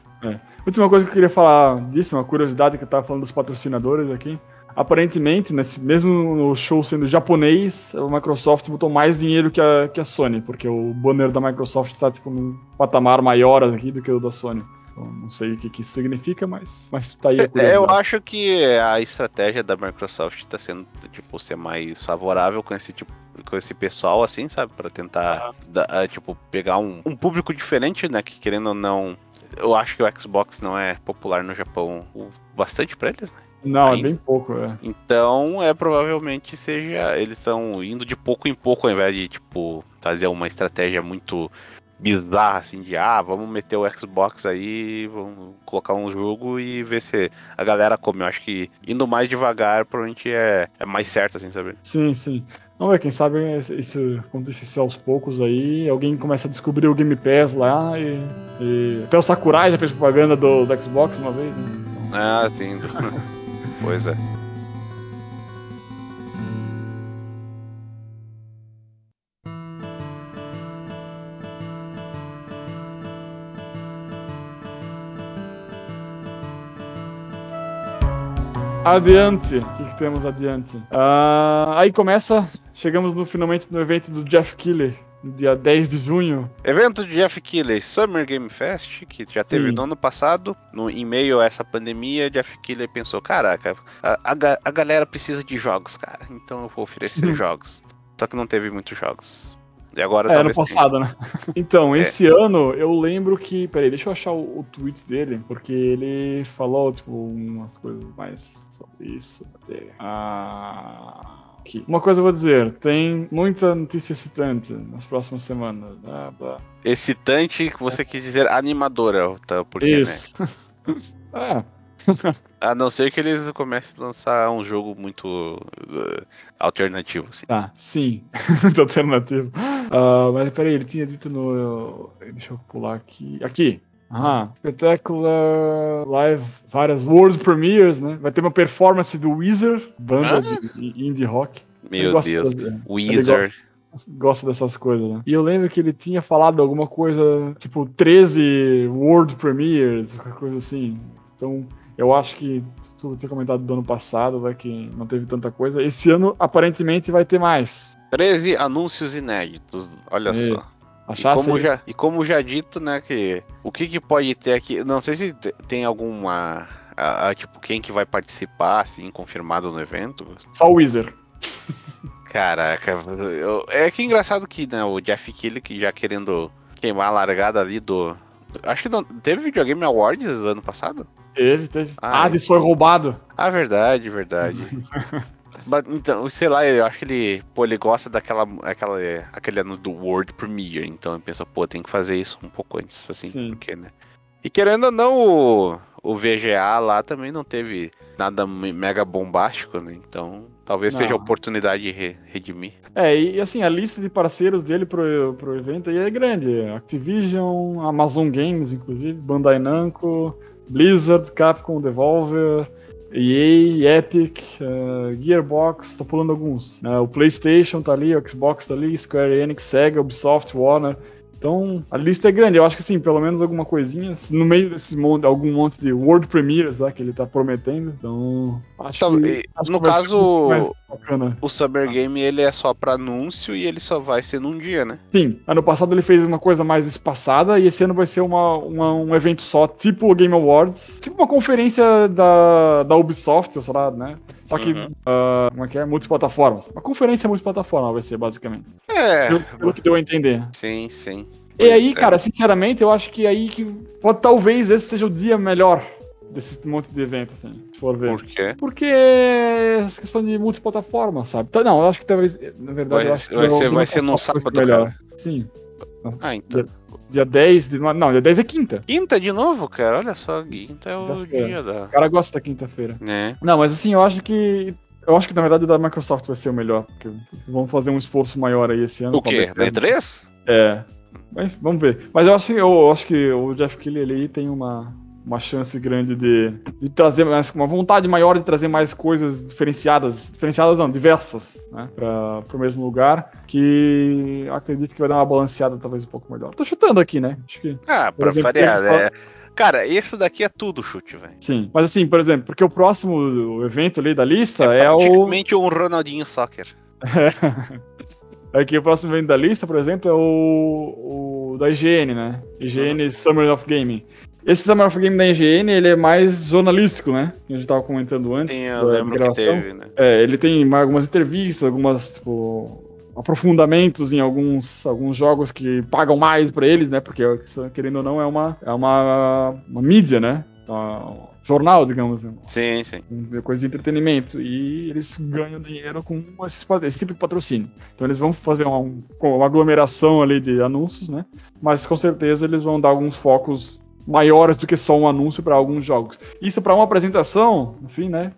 Speaker 2: Última coisa que eu queria falar disso, uma curiosidade que eu tava falando dos patrocinadores aqui. Aparentemente, nesse, mesmo no show sendo japonês, a Microsoft botou mais dinheiro que a, que a Sony, porque o banner da Microsoft tá tipo num patamar maior aqui do que o da Sony. Então, não sei o que, que isso significa, mas, mas tá aí a
Speaker 1: É, eu
Speaker 2: curiosidade.
Speaker 1: acho que a estratégia da Microsoft tá sendo, tipo, ser mais favorável com esse tipo com esse pessoal, assim, sabe? Pra tentar, dar, tipo, pegar um, um público diferente, né? Que querendo ou não. Eu acho que o Xbox não é popular no Japão o bastante pra eles, né?
Speaker 2: Não, é
Speaker 1: Ainda.
Speaker 2: bem pouco, é.
Speaker 1: Então, é provavelmente seja. Eles estão indo de pouco em pouco, ao invés de, tipo, fazer uma estratégia muito bizarra, assim, de ah, vamos meter o Xbox aí, vamos colocar um jogo e ver se a galera come. Eu acho que indo mais devagar, provavelmente é, é mais certo, assim, sabe?
Speaker 2: Sim, sim. Vamos ver, quem sabe isso acontecesse aos poucos aí, alguém começa a descobrir o Game Pass lá e. e... Até o Sakurai já fez propaganda do, do Xbox uma vez, né? Então...
Speaker 1: Ah, sim. pois é.
Speaker 2: Adiante, o que, que temos adiante? Uh, aí começa, chegamos no finalmente no evento do Jeff no dia 10 de junho.
Speaker 1: Evento de Jeff Keighley Summer Game Fest, que já teve
Speaker 2: Sim.
Speaker 1: no ano passado, no, em meio a essa pandemia, Jeff Keighley pensou, caraca, a, a, a galera precisa de jogos, cara, então eu vou oferecer jogos. Só que não teve muitos jogos. E agora
Speaker 2: É, ano
Speaker 1: talvez tenha.
Speaker 2: passado, né? Então, esse ano eu lembro que. Peraí, deixa eu achar o, o tweet dele, porque ele falou, tipo, umas coisas mais sobre isso. Cadê? Ah. Aqui. Uma coisa eu vou dizer, tem muita notícia excitante nas próximas semanas. Blá, blá.
Speaker 1: Excitante, que você quis dizer animadora, tá? Porque, né?
Speaker 2: Isso. é,
Speaker 1: A não ser que eles comecem a lançar um jogo muito uh, alternativo, assim.
Speaker 2: tá, sim. Muito alternativo. Ah, mas peraí, ele tinha dito no. Deixa eu pular aqui. Aqui. Ah, Spectacular Live, várias World Premieres, né? Vai ter uma performance do Weezer, banda
Speaker 1: Ah.
Speaker 2: de indie rock.
Speaker 1: Meu Deus.
Speaker 2: das-
Speaker 1: Wizard.
Speaker 2: gosta dessas coisas, né? E eu lembro que ele tinha falado alguma coisa, tipo, 13 World Premieres, qualquer coisa assim. Então, eu acho que tu tinha comentado do ano passado, vai que não teve tanta coisa. Esse ano, aparentemente, vai ter mais.
Speaker 1: 13 anúncios inéditos, olha
Speaker 2: Isso.
Speaker 1: só. E como, já, e como já dito, né, que o que, que pode ter aqui, não sei se te- tem alguma, a- a, tipo, quem que vai participar, assim, confirmado no evento.
Speaker 2: Só o Weezer.
Speaker 1: Caraca, eu- é que engraçado que, né, o Jeff Keighley, que já querendo queimar a largada ali do... Acho que não, teve Videogame Awards ano passado?
Speaker 2: Teve, teve.
Speaker 1: Ah,
Speaker 2: Hades foi roubado.
Speaker 1: Ah, verdade, verdade. Mas, então, sei lá, eu acho que ele, pô, ele gosta daquela, aquela, aquele anúncio do World Premiere, então ele pensa, pô, tem que fazer isso um pouco antes, assim,
Speaker 2: Sim.
Speaker 1: porque, né? E querendo ou não, o, o VGA lá também não teve nada me- mega bombástico, né? Então, talvez seja a
Speaker 2: Não.
Speaker 1: oportunidade de re- redimir.
Speaker 2: É, e assim, a lista de parceiros dele pro, pro evento aí é grande. Activision, Amazon Games, inclusive, Bandai Namco, Blizzard, Capcom, Devolver, EA, Epic, eh, Gearbox, tô pulando alguns. né? o PlayStation tá ali, o Xbox tá ali, Square Enix, Sega, Ubisoft, Warner. Então, a lista é grande. Eu acho que sim, pelo menos alguma coisinha. No meio desse monte, algum monte de World Premieres lá que ele tá prometendo. Então, acho
Speaker 1: Então,
Speaker 2: que. acho
Speaker 1: no caso-. O Summer Game, ele é só pra anúncio e ele só vai ser num dia, né?
Speaker 2: Sim, ano passado ele fez uma coisa mais espaçada e esse ano vai ser uma, uma- um evento só, tipo o Game Awards. Tipo uma conferência da, da Ubisoft, sei lá, né? Só que,
Speaker 1: Uhum.
Speaker 2: ah, como é que é? Multiplataformas. Uma conferência multiplataforma vai ser, basicamente.
Speaker 1: É,
Speaker 2: Pelo, pelo que deu a entender.
Speaker 1: sim, sim.
Speaker 2: E
Speaker 1: Pois
Speaker 2: aí,
Speaker 1: é.
Speaker 2: cara, sinceramente, eu acho que aí que pode, talvez esse seja o dia melhor desse monte de evento, assim, se for ver.
Speaker 1: Por quê?
Speaker 2: Porque essa questão de multiplataforma, sabe? Então, não, eu acho que talvez, na verdade,
Speaker 1: Vai-
Speaker 2: eu acho que
Speaker 1: vai ser-
Speaker 2: do
Speaker 1: vai ser num sábado,
Speaker 2: melhor. Sim.
Speaker 1: Ah, então.
Speaker 2: Dia 10 de. Não, dia 10 é quinta.
Speaker 1: Quinta de novo, cara? Olha só, quinta é o dia da.
Speaker 2: O cara gosta da quinta-feira.
Speaker 1: Né?
Speaker 2: Não, mas assim, eu acho que. Eu acho que na verdade o da Microsoft vai ser o melhor. Porque vamos fazer um esforço maior aí esse ano.
Speaker 1: O quê? Da
Speaker 2: Bethesda.
Speaker 1: E3?
Speaker 2: É. Mas vamos ver. Mas eu acho, eu acho que o Jeff Keighley ele tem uma, uma chance grande de, de trazer mais, uma vontade maior de trazer mais coisas diferenciadas, diferenciadas não, diversas, né, para o mesmo lugar, que acredito que vai dar uma balanceada talvez um pouco melhor. Tô chutando aqui, né? Acho que
Speaker 1: Ah,
Speaker 2: exemplo,
Speaker 1: variar, né? Cara, esse daqui é tudo chute, velho.
Speaker 2: sim. Mas assim, por exemplo, porque o próximo evento ali da lista é, o
Speaker 1: Praticamente um Ronaldinho Soccer.
Speaker 2: Aqui o próximo evento da lista, por exemplo, é o, o da IGN, né? IGN Summer of Gaming. Esse Summer of Gaming da IGN, ele é mais jornalístico, né? Que a gente tava comentando antes
Speaker 1: Sim,
Speaker 2: da
Speaker 1: eu lembro que
Speaker 2: gravação.
Speaker 1: teve, né?
Speaker 2: É, ele tem algumas entrevistas, algumas, tipo, aprofundamentos em alguns, alguns jogos que pagam mais para eles, né? Porque, querendo ou não, é uma, é uma, uma mídia, né? Uma, jornal, digamos. Né?
Speaker 1: Sim, sim.
Speaker 2: Coisa de entretenimento. E eles ganham dinheiro com esse, esse tipo de patrocínio. Então eles vão fazer uma, uma aglomeração ali de anúncios, né? Mas com certeza eles vão dar alguns focos maiores do que só um anúncio para alguns jogos. Isso para uma apresentação, enfim, né?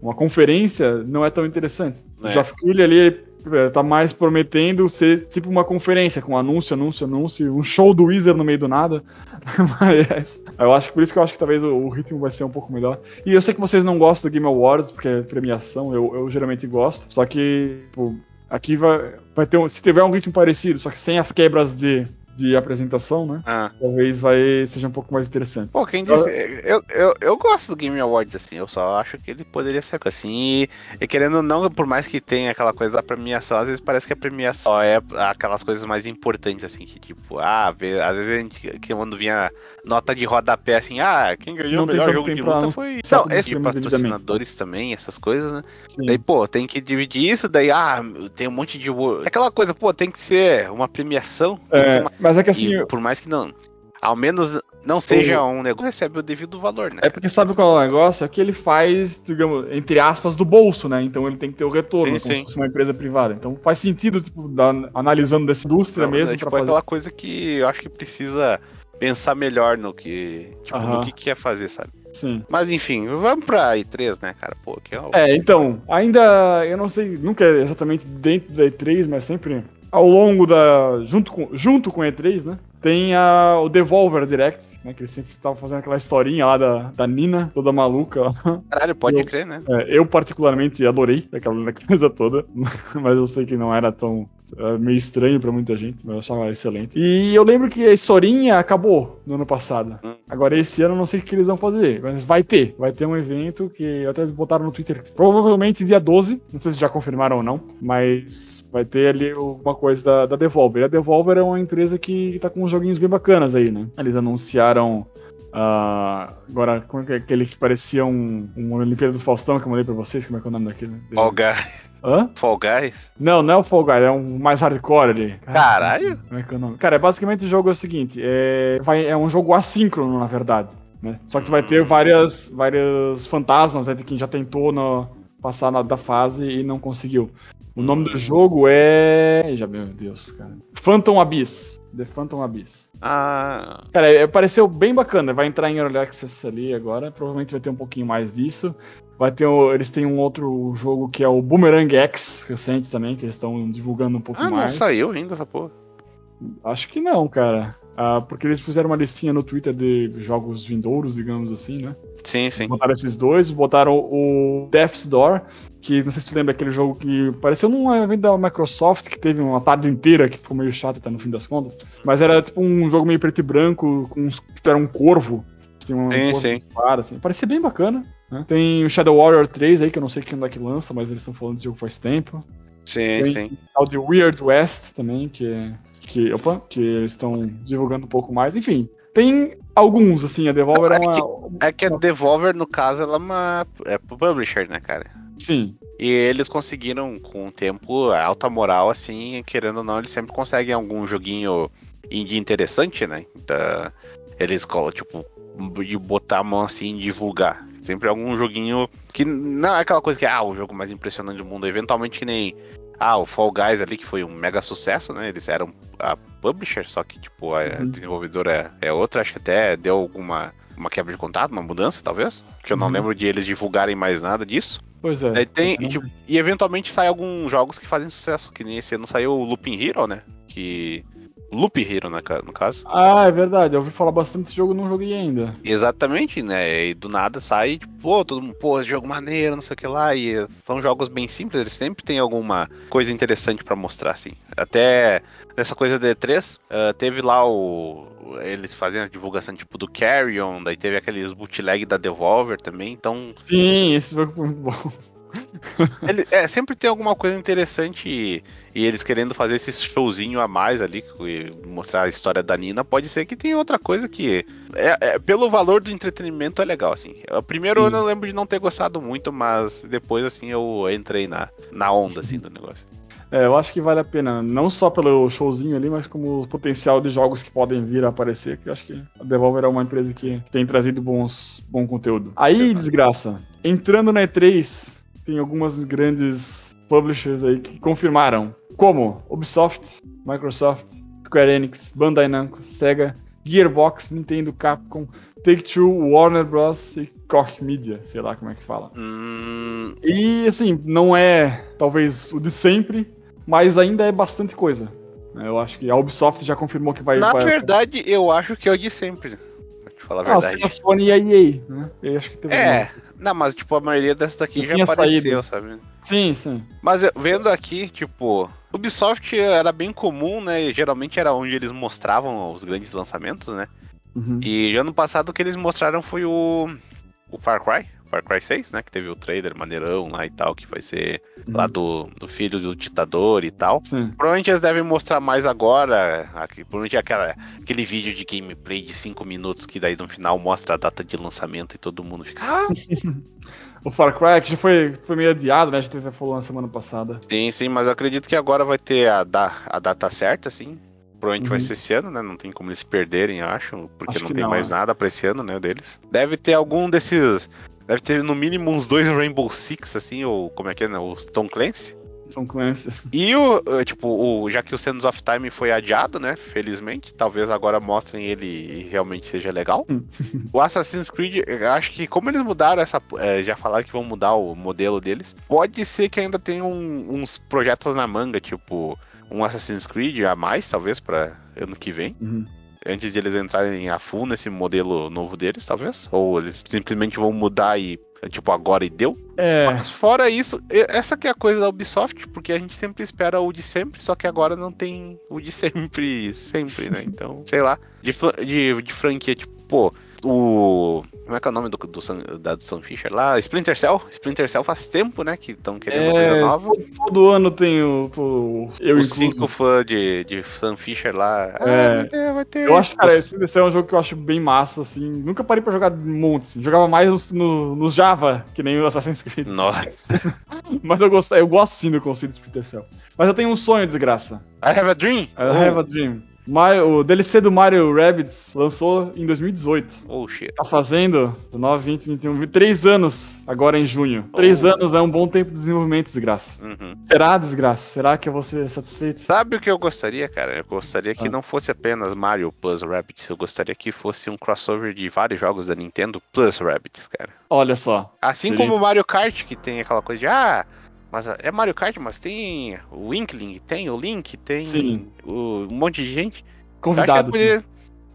Speaker 2: Uma conferência não é tão interessante. É. Geoff Keighley ali é, tá mais prometendo ser tipo uma conferência, com anúncio, anúncio, anúncio, um show do Wizard no meio do nada. Mas eu acho que por isso que eu acho que talvez o, ritmo vai ser um pouco melhor. E eu sei que vocês não gostam do Game Awards, porque é premiação, eu, eu geralmente gosto. Só que, pô, aqui vai, vai ter um, se tiver um ritmo parecido, só que sem as quebras de de apresentação, né? Ah. Talvez vai seja um pouco mais interessante.
Speaker 1: Pô, quem disse? Eu, eu, eu gosto do Game Awards, assim, eu só acho que ele poderia ser assim. E, e querendo não, por mais que tenha aquela coisa da premiação, às vezes parece que a premiação é aquelas coisas mais importantes, assim, que tipo, ah, às vezes a gente, que quando vinha nota de rodapé, assim, ah, quem ganhou o melhor jogo de luta foi. Não, esse patrocinadores também, essas coisas, né? Sim. Daí, pô, tem que dividir isso, daí, ah, tem um monte de. Aquela coisa, pô, tem que ser uma premiação.
Speaker 2: É,
Speaker 1: uma...
Speaker 2: Mas é que assim.
Speaker 1: E, por mais que não. Ao menos não seja um negócio recebe o devido valor, né?
Speaker 2: É porque sabe qual é o negócio? É que ele faz, digamos, entre aspas, do bolso, né? Então ele tem que ter o retorno, sim, como sim. se fosse uma empresa privada. Então faz sentido, tipo, da, analisando dessa indústria não, mesmo. É,
Speaker 1: tipo, fazer... aquela coisa que eu acho que precisa pensar melhor no que. Tipo, no que quer fazer, sabe?
Speaker 2: Sim.
Speaker 1: Mas enfim, vamos pra E3, né, cara? Pô, que
Speaker 2: é, o... é, então, ainda. Eu não sei, nunca é exatamente dentro da E3, mas sempre ao longo da. junto com, junto com E3, né? Tem a, o Devolver Direct, né? Que eles sempre estavam fazendo aquela historinha lá da, da Nina, toda maluca.
Speaker 1: Caralho, pode eu, crer, né?
Speaker 2: É, eu particularmente adorei aquela coisa toda, mas eu sei que não era tão é meio estranho para muita gente, mas eu achava excelente. E eu lembro que a historinha acabou no ano passado. Agora esse ano eu não sei o que eles vão fazer, mas vai ter. Vai ter um evento que até botaram no Twitter, provavelmente dia 12, não sei se já confirmaram ou não, mas vai ter ali uma coisa da, da Devolver. A Devolver é uma empresa que tá com uns joguinhos bem bacanas aí, né? Eles anunciaram Uh, agora, como é que é aquele que parecia um, um Olimpíada do Faustão que eu mandei pra vocês? Como é que é o nome daquele?
Speaker 1: Fall Guys.
Speaker 2: Hã?
Speaker 1: Fall Guys?
Speaker 2: Não, não é o Fall Guys, é um mais hardcore ali.
Speaker 1: Caralho!
Speaker 2: Como é que é o nome? Cara, é basicamente o jogo é o seguinte: é, vai, é um jogo assíncrono, na verdade. Né? Só que tu vai ter várias, várias fantasmas né, de quem já tentou no, passar na, da fase e não conseguiu. O nome do jogo é. Já, meu Deus, cara. Phantom Abyss. The Phantom Abyss.
Speaker 1: Ah.
Speaker 2: Cara, é, pareceu bem bacana. Vai entrar em Early Access ali agora. Provavelmente vai ter um pouquinho mais disso. Vai ter eles têm um outro jogo que é o Boomerang X recente também, que eles estão divulgando um pouco
Speaker 1: ah,
Speaker 2: mais.
Speaker 1: Ah, não saiu ainda essa porra.
Speaker 2: Acho que não, cara. Ah, porque eles fizeram uma listinha no Twitter de jogos vindouros, digamos assim, né?
Speaker 1: Sim, sim.
Speaker 2: Botaram esses dois, botaram o Death's Door, que não sei se tu lembra aquele jogo que pareceu num evento da Microsoft, que teve uma tarde inteira, que ficou meio chato até no fim das contas. Mas era tipo um jogo meio preto e branco, com uns, que era um corvo. Tinha um
Speaker 1: sim, sim.
Speaker 2: Dispara, assim. Parecia bem bacana. Né? Tem o Shadow Warrior 3 aí, que eu não sei quem é que lança, mas eles estão falando desse jogo faz tempo.
Speaker 1: Sim,
Speaker 2: Tem
Speaker 1: sim.
Speaker 2: O de Weird West também, que é que, opa, que eles estão divulgando um pouco mais. Enfim, tem alguns, assim, a Devolver é,
Speaker 1: é
Speaker 2: uma.
Speaker 1: Que, é que a Devolver, no caso, ela é uma. É publisher, né, cara?
Speaker 2: Sim.
Speaker 1: E eles conseguiram, com o tempo, alta moral, assim, querendo ou não, eles sempre conseguem algum joguinho indie interessante, né? Então, eles, tipo, de botar a mão assim e divulgar. Sempre algum joguinho que não é aquela coisa que, ah, o jogo mais impressionante do mundo. Eventualmente que nem ah, o Fall Guys ali, que foi um mega sucesso, né? Eles eram a publisher, só que, tipo, a uhum. desenvolvedora é outra. Acho que até deu alguma uma quebra de contato, uma mudança, talvez. Que eu não uhum. lembro de eles divulgarem mais nada disso.
Speaker 2: Pois é.
Speaker 1: Tem, e, tipo, e, eventualmente sai alguns jogos que fazem sucesso, que nem esse ano saiu o Looping Hero, né? Que Loop Hero, no caso.
Speaker 2: Ah, é verdade. Eu ouvi falar bastante desse jogo, não joguei ainda.
Speaker 1: Exatamente, né? E do nada sai, tipo, pô, todo mundo, pô, jogo maneiro, não sei o que lá. E são jogos bem simples, eles sempre tem alguma coisa interessante para mostrar, assim. Até nessa coisa da E3, uh, teve lá o. Eles fazendo a divulgação tipo do Carrion, daí teve aqueles bootleg da Devolver também, então.
Speaker 2: Sim, esse jogo foi muito bom.
Speaker 1: Ele, é, sempre tem alguma coisa interessante e, e, eles querendo fazer esse showzinho a mais ali, mostrar a história da Nina, pode ser que tenha outra coisa que. É, é pelo valor do entretenimento é legal, assim. O primeiro Sim. eu não lembro de não ter gostado muito, mas depois, assim, eu entrei na, na onda, assim, do negócio.
Speaker 2: É, eu acho que vale a pena, não só pelo showzinho ali, mas como o potencial de jogos que podem vir a aparecer, que eu acho que a Devolver é uma empresa que tem trazido bons, bom conteúdo. Aí, Exato. desgraça, entrando na E3, tem algumas grandes publishers aí que confirmaram, como Ubisoft, Microsoft, Square Enix, Bandai Namco, Sega, Gearbox, Nintendo, Capcom, Take-Two, Warner Bros. e Koch Media, sei lá como é que fala. Hum... E assim, não é talvez o de sempre, mas ainda é bastante coisa. Eu acho que a Ubisoft já confirmou que vai.
Speaker 1: Na
Speaker 2: vai...
Speaker 1: verdade, eu acho que é o de sempre. Falar a verdade.
Speaker 2: a Sony e a EA, né? Eu acho que teve
Speaker 1: é, não, mas tipo, a maioria dessas daqui já, já apareceu, saído. sabe?
Speaker 2: Sim, sim.
Speaker 1: Mas vendo aqui, tipo, Ubisoft era bem comum, né? E geralmente era onde eles mostravam os grandes lançamentos, né? Uhum. E ano passado o que eles mostraram foi o, o Far Cry, Far Cry 6, né? Que teve o trailer maneirão lá e tal, que vai ser uhum. lá do, do filho do ditador e tal. Sim. Provavelmente eles devem mostrar mais agora. Aqui, provavelmente aquela, aquele vídeo de gameplay de 5 minutos que daí no final mostra a data de lançamento e todo mundo fica. Ah!
Speaker 2: o Far Cry, que já foi, foi meio adiado, né? A gente falou na semana passada.
Speaker 1: Sim, sim, mas eu acredito que agora vai ter a, da, a data certa, assim. Provavelmente uhum. vai ser esse ano, né? Não tem como eles perderem, acho, porque acho não tem não, mais é. nada pra esse ano, né, deles. Deve ter algum desses Deve ter no mínimo uns dois Rainbow Six, assim, ou como é que é, né? Os Tom Clancy.
Speaker 2: Tom Clancy.
Speaker 1: E o, tipo, o, já que o Sands of Time foi adiado, né? Felizmente, talvez agora mostrem ele e realmente seja legal. o Assassin's Creed, acho que como eles mudaram essa. É, já falaram que vão mudar o modelo deles, pode ser que ainda tenham um, uns projetos na manga, tipo um Assassin's Creed a mais, talvez, para ano que vem. Uhum antes de eles entrarem a full nesse modelo novo deles, talvez? Ou eles simplesmente vão mudar e tipo agora e deu? É. Mas fora isso, essa que é a coisa da Ubisoft, porque a gente sempre espera o de sempre, só que agora não tem o de sempre, sempre, né? Então, sei lá, de, de, de franquia, tipo, pô, o. Como é que é o nome do, do, da do Sam Fisher lá? Splinter Cell. Splinter Cell faz tempo, né? Que estão querendo é, uma coisa nova.
Speaker 2: Todo ano tem o. o
Speaker 1: eu Os cinco fãs de, de Sam Fisher lá.
Speaker 2: É. Ah, vai ter, vai ter. Eu acho, cara, Splinter Cell é um jogo que eu acho bem massa, assim. Nunca parei pra jogar monte. Assim. Jogava mais no, no, Java, que nem o Assassin's Creed.
Speaker 1: Nossa.
Speaker 2: Mas eu gosto, eu gosto sim do conceito de Splinter Cell. Mas eu tenho um sonho, desgraça.
Speaker 1: I have a dream.
Speaker 2: I oh. have a dream. Mario, o DLC do Mario Rabbids lançou em 2018.
Speaker 1: Oh, shit.
Speaker 2: Tá fazendo 19, 20, 21, 3 anos agora em junho. Oh. 3 anos é um bom tempo de desenvolvimento, desgraça. Uhum. Será, desgraça? Será que eu vou ser satisfeito?
Speaker 1: Sabe o que eu gostaria, cara? Eu gostaria que ah. não fosse apenas Mario plus Rabbids. Eu gostaria que fosse um crossover de vários jogos da Nintendo plus Rabbids, cara.
Speaker 2: Olha só.
Speaker 1: Assim seria... como o Mario Kart, que tem aquela coisa de, ah, mas é Mario Kart, mas tem o Inkling, tem o Link, tem o, um monte de gente.
Speaker 2: Convidados. É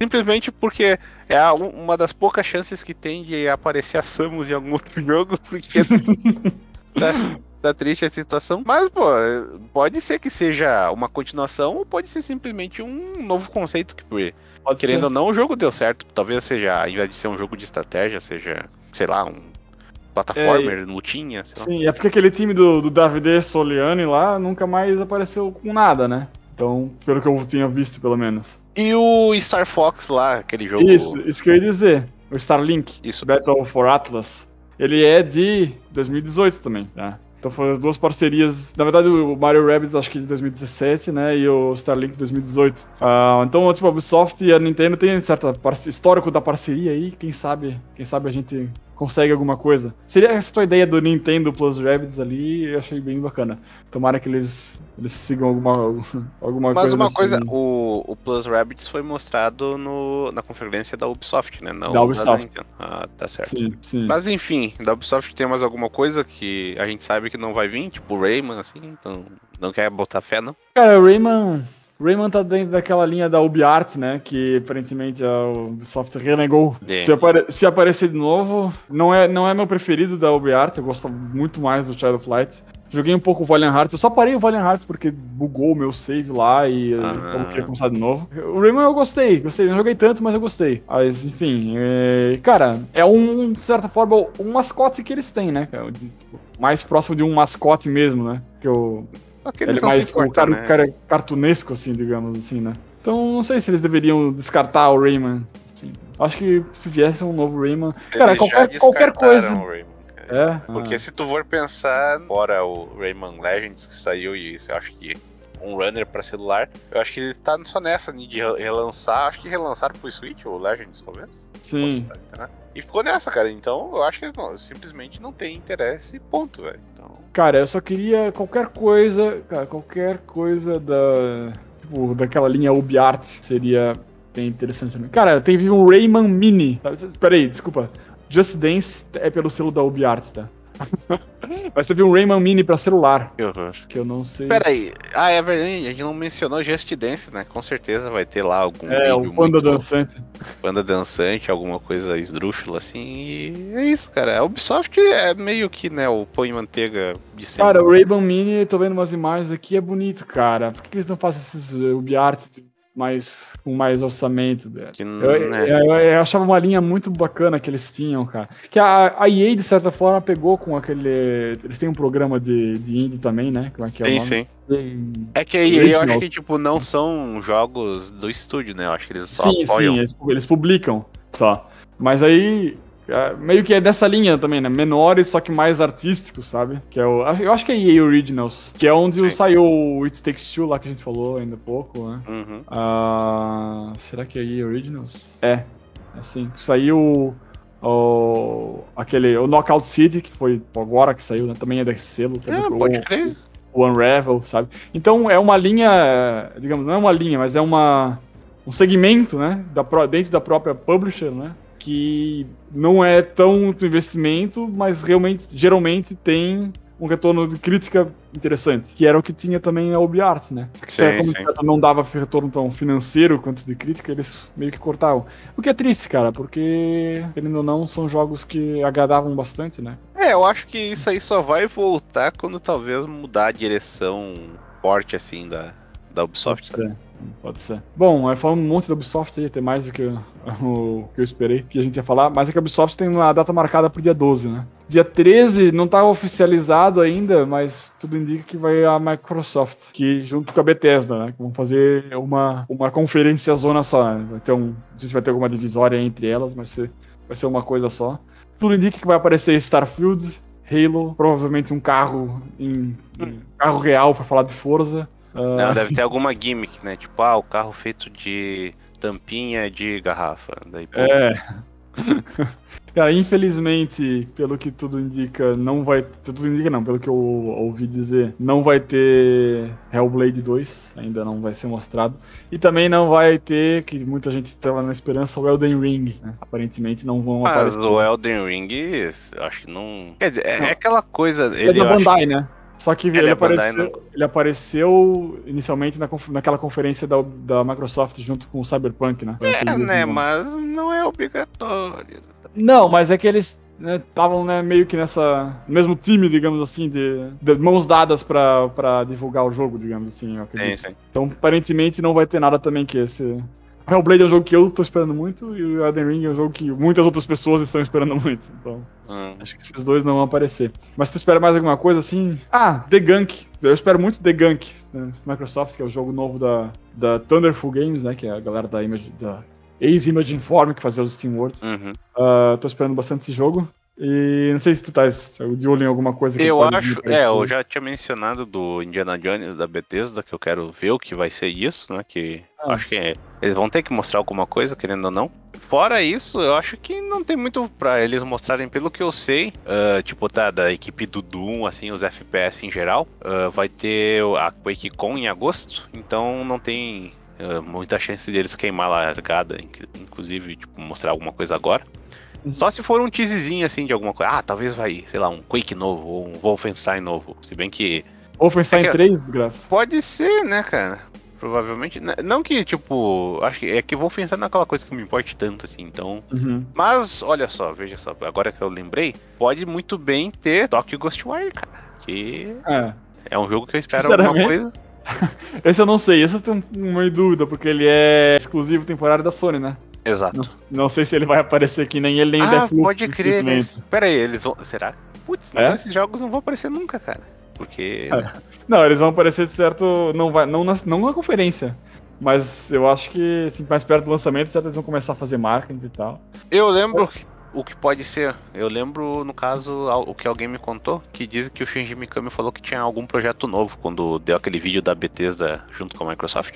Speaker 1: simplesmente porque é uma das poucas chances que tem de aparecer a Samus em algum outro jogo, porque tá, tá, triste a situação. Mas, pô, pode ser que seja uma continuação ou pode ser simplesmente um novo conceito que, pode querendo ser. ou não, o jogo deu certo. Talvez seja, ao invés de ser um jogo de estratégia, seja, sei lá, um plataformer, é, lutinha.
Speaker 2: sim, lá. é porque aquele time do, do Davide Soliani lá nunca mais apareceu com nada, né? Então, pelo que eu tinha visto, pelo menos.
Speaker 1: E o Star Fox lá, aquele jogo.
Speaker 2: Isso, isso que eu ia dizer. O Starlink. Isso. Battle for Atlas. Ele é de 2018 também, tá? Então foram as duas parcerias. Na verdade, o Mario Rabbids acho que de 2017, né? E o Starlink de 2018. Uh, então, tipo, a Ubisoft e a Nintendo tem certo histórico da parceria aí. Quem sabe, quem sabe a gente consegue alguma coisa. Seria essa tua ideia do Nintendo Plus Rabbids ali, eu achei bem bacana. Tomara que eles, eles sigam alguma, alguma
Speaker 1: Mas
Speaker 2: coisa.
Speaker 1: Mas uma coisa, o, o Plus Rabbids foi mostrado no, na conferência da Ubisoft, né?
Speaker 2: Não da Ubisoft. Da
Speaker 1: ah, tá certo. Sim, sim. Mas enfim, da Ubisoft tem mais alguma coisa que a gente sabe que não vai vir, tipo Rayman, assim, então não quer botar fé, não?
Speaker 2: Cara, o Rayman Rayman tá dentro daquela linha da UbiArt, né? Que aparentemente a Ubisoft renegou. É. Se, apare se, aparecer de novo, não é, não é meu preferido da UbiArt, eu gosto muito mais do Child of Light. Joguei um pouco o Valiant Hearts, eu só parei o Valiant Hearts porque bugou o meu save lá e ah. eu queria começar de novo. O Rayman eu gostei, gostei, não joguei tanto, mas eu gostei. Mas enfim, é... cara, é um, de certa forma, um mascote que eles têm, né? Mais próximo de um mascote mesmo, né? Que eu ele é mais o cara, né? cara cartunesco, assim, digamos assim, né? Então não sei se eles deveriam descartar o Rayman. Assim. Acho que se viesse um novo Rayman. Eles cara, qualquer, qualquer coisa. É?
Speaker 1: Porque
Speaker 2: Ah.
Speaker 1: se tu for pensar, fora o Rayman Legends que saiu e eu acho que um runner pra celular, eu acho que ele tá só nessa né, de relançar, acho que relançaram pro Switch, o Legends talvez.
Speaker 2: Sim.
Speaker 1: Né? E ficou nessa, cara. Então eu acho que eles não, simplesmente não tem interesse, ponto, velho.
Speaker 2: Cara, eu só queria qualquer coisa, cara, qualquer coisa da. Tipo, daquela linha UbiArt seria bem interessante também. Cara, teve um Rayman Mini. tá? Espera aí, desculpa. Just Dance é pelo selo da UbiArt, tá? Mas teve um Rayman Mini pra celular,
Speaker 1: que horror.
Speaker 2: que eu não sei.
Speaker 1: Pera aí, ah, é verdade, a gente não mencionou Just Dance, né? Com certeza vai ter lá algum
Speaker 2: É, o Panda Dançante.
Speaker 1: panda dançante, alguma coisa esdrúxula assim, e é isso, cara. A Ubisoft é meio que, né, o pão e manteiga de sempre.
Speaker 2: Cara, o Rayman Mini, tô vendo umas imagens aqui, é bonito, cara. Por que que eles não fazem esses uh, UbiArt mais, com mais orçamento?
Speaker 1: Que,
Speaker 2: Eu, é,
Speaker 1: né,
Speaker 2: eu- eu achava uma linha muito bacana que eles tinham, cara. Que a, a EA, de certa forma, pegou com aquele. Eles têm um programa de, de indie também, né? Como é que é
Speaker 1: sim,
Speaker 2: nome?
Speaker 1: sim.
Speaker 2: Sim,
Speaker 1: É que aí eu acho que, tipo, não são jogos do estúdio, né? Eu acho que eles só
Speaker 2: sim,
Speaker 1: apoiam.
Speaker 2: eles, eles publicam só. Mas aí. É, Meio que é dessa linha também, né? Menores, só que mais artísticos, sabe? Que é o. Eu acho que é EA Originals. Que é onde
Speaker 1: Sim.
Speaker 2: saiu o It Takes Two lá que a gente falou ainda há pouco, né?
Speaker 1: Uhum.
Speaker 2: Ah, será que é EA Originals? É, assim, saiu o, aquele, o Knockout City, que foi agora que saiu, né? também é desse selo, também
Speaker 1: É,
Speaker 2: pro-
Speaker 1: pode crer.
Speaker 2: o Unravel, sabe? Então é uma linha, digamos, não é uma linha, mas é uma um segmento, né, da, dentro da própria publisher, né, que não é tão investimento, mas realmente, geralmente tem um retorno de crítica interessante, que era o que tinha também a UbiArt, né?
Speaker 1: Sim,
Speaker 2: É, como
Speaker 1: sim.
Speaker 2: não dava retorno tão financeiro quanto de crítica, eles meio que cortavam. O que é triste, cara, porque, querendo ou não, são jogos que agradavam bastante, né?
Speaker 1: É, eu acho que isso aí só vai voltar quando talvez mudar a direção forte, assim, da, da Ubisoft.
Speaker 2: Pode ser. Pode ser. Bom, falando um monte da Ubisoft aí, até mais do que o, o que eu esperei que a gente ia falar, mas é que a Ubisoft tem uma data marcada pro dia 12, né? Dia 13 não tá oficializado ainda, mas tudo indica que vai a Microsoft, que junto com a Bethesda, né? Que vão fazer uma, uma conferência zona só. Né? Vai ter um, não sei se vai ter alguma divisória entre elas, mas vai ser uma coisa só. Tudo indica que vai aparecer Starfield, Halo, provavelmente um carro em, em carro real pra falar de Forza.
Speaker 1: Não,
Speaker 2: Ah,
Speaker 1: deve ter alguma gimmick, né? Tipo, ah, o carro feito de tampinha de garrafa. Daí, pô,
Speaker 2: É. Cara, infelizmente, pelo que tudo indica, não vai. Tudo indica não, pelo que eu ouvi dizer, não vai ter Hellblade 2, ainda não vai ser mostrado. E também não vai ter, que muita gente estava na esperança, o Elden Ring. né? Aparentemente não vão
Speaker 1: Mas
Speaker 2: aparecer.
Speaker 1: o Elden Ring, acho que não. Quer dizer, é,
Speaker 2: Não.
Speaker 1: aquela coisa.
Speaker 2: Ele é da
Speaker 1: eu acho-
Speaker 2: Bandai, né? Só que
Speaker 1: Ele
Speaker 2: ele,
Speaker 1: é
Speaker 2: apareceu, ele apareceu inicialmente na naquela conferência da, da Microsoft junto com o Cyberpunk, né?
Speaker 1: É, né?
Speaker 2: mesmo-
Speaker 1: Mas não é obrigatório.
Speaker 2: Não, mas é que eles estavam né, meio que nessa no mesmo time, digamos assim, de, de mãos dadas pra, pra divulgar o jogo, digamos assim, eu acredito.
Speaker 1: Sim, sim.
Speaker 2: Então, aparentemente não vai ter nada também que esse Hellblade é um jogo que eu tô esperando muito e o Elden Ring é um jogo que muitas outras pessoas estão esperando muito. Então,
Speaker 1: Hum.
Speaker 2: acho que esses dois não vão aparecer. Mas tu espera mais alguma coisa assim? Ah, The Gunk. Eu espero muito The Gunk, né? Microsoft, que é o jogo novo da, da Thunderful Games, né, que é a galera da Image da ex-Image Inform que fazia os Steam World.
Speaker 1: Uhum.
Speaker 2: Ah, tô esperando bastante esse jogo. E não sei se tu tá de olho em alguma coisa que
Speaker 1: Eu acho, é, eu já tinha mencionado do Indiana Jones da Bethesda, que eu quero ver o que vai ser isso, né? Que
Speaker 2: Ah.
Speaker 1: acho que é- eles vão ter que mostrar alguma coisa, querendo ou não. Fora isso, eu acho que não tem muito pra eles mostrarem, pelo que eu sei, ah, tipo, tá, da equipe do Doom, assim, os FPS em geral, ah, vai ter a QuakeCon em agosto, então não tem ah, muita chance deles queimar a largada, inc- inclusive, tipo, mostrar alguma coisa agora. Só se for um teaserzinho assim de alguma coisa. Ah, talvez vai, sei lá, um Quake novo ou um Wolfenstein novo. Se bem que
Speaker 2: Wolfenstein
Speaker 1: É que-
Speaker 2: 3, desgraça.
Speaker 1: pode ser, né, cara? Provavelmente. Não que, tipo. Acho que é que Wolfenstein não é aquela coisa que me importe tanto assim, então.
Speaker 2: Uhum.
Speaker 1: Mas, olha só, veja só, agora que eu lembrei, pode muito bem ter Tokyo Ghostwire, cara. Que
Speaker 2: É.
Speaker 1: é um jogo que eu espero alguma coisa.
Speaker 2: Esse eu não sei, esse eu tenho uma dúvida, porque ele é exclusivo temporário da Sony, né?
Speaker 1: Exato.
Speaker 2: Não, não sei se ele vai aparecer aqui, nem ele nem o
Speaker 1: ah,
Speaker 2: Deathloop.
Speaker 1: pode crer. Eles... Pera aí, eles vão. Será? Putz,
Speaker 2: É?
Speaker 1: esses jogos não vão aparecer nunca, cara. Porque.
Speaker 2: É. Não, eles vão aparecer de certo. Não, vai, não, na, não na conferência. Mas eu acho que, assim, mais perto do lançamento, certo, eles vão começar a fazer marketing e tal.
Speaker 1: Eu lembro que o que pode ser. Eu lembro, no caso, o que alguém me contou, que diz que o Shinji Mikami falou que tinha algum projeto novo quando deu aquele vídeo da Bethesda junto com a Microsoft.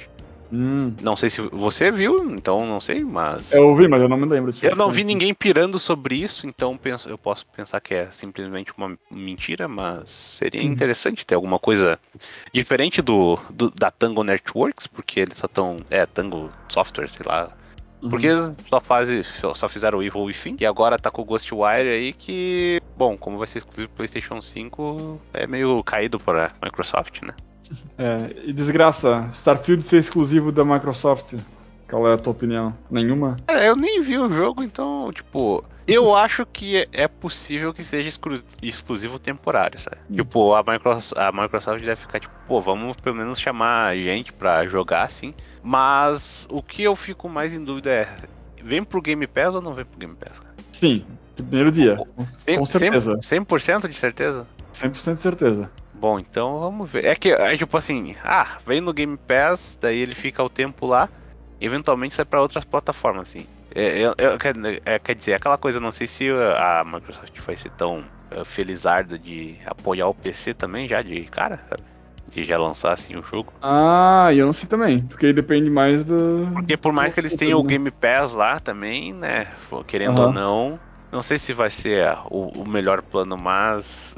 Speaker 2: Hum.
Speaker 1: Não sei se você viu, então não sei, mas.
Speaker 2: Eu vi, mas eu não me lembro.
Speaker 1: Eu não vi ninguém pirando sobre isso, então penso, eu posso pensar que é simplesmente uma mentira, mas seria
Speaker 2: Uhum.
Speaker 1: interessante ter alguma coisa diferente do, do- da Tango Networks, porque eles só estão. É, Tango Software, sei lá.
Speaker 2: Uhum.
Speaker 1: Porque só, fazem, só fizeram o Evil Within e agora tá com o Ghostwire aí que, bom, como vai ser exclusivo PlayStation 5, é meio caído para Microsoft, né?
Speaker 2: É, e desgraça, Starfield ser exclusivo da Microsoft. Qual é a tua opinião? Nenhuma?
Speaker 1: É, eu nem vi o jogo, então, tipo, eu acho que é- possível que seja exclu- exclusivo temporário, sabe? Tipo, a Microsoft, a Microsoft deve ficar tipo, pô, vamos pelo menos chamar gente pra jogar assim. Mas o que eu fico mais em dúvida é, vem pro Game Pass ou não vem pro Game Pass? cara?
Speaker 2: Sim, primeiro dia.
Speaker 1: Cem-
Speaker 2: Com certeza.
Speaker 1: 100%, 100% de certeza?
Speaker 2: 100% de certeza.
Speaker 1: Bom, então vamos ver. É que, é tipo assim, ah, vem no Game Pass, daí ele fica o tempo lá, eventualmente sai pra outras plataformas, assim. É, eu- quer, é, quer dizer, aquela coisa, não sei se a Microsoft vai ser tão eh, felizarda de apoiar o PC também, já de cara, sabe? De já lançar assim o jogo.
Speaker 2: Ah, eu não sei também, porque aí depende mais do.
Speaker 1: Porque por mais que eles tenham o Game Pass lá também, né? Querendo
Speaker 2: Aham.
Speaker 1: ou não, não sei se vai ser o, o melhor plano, mas.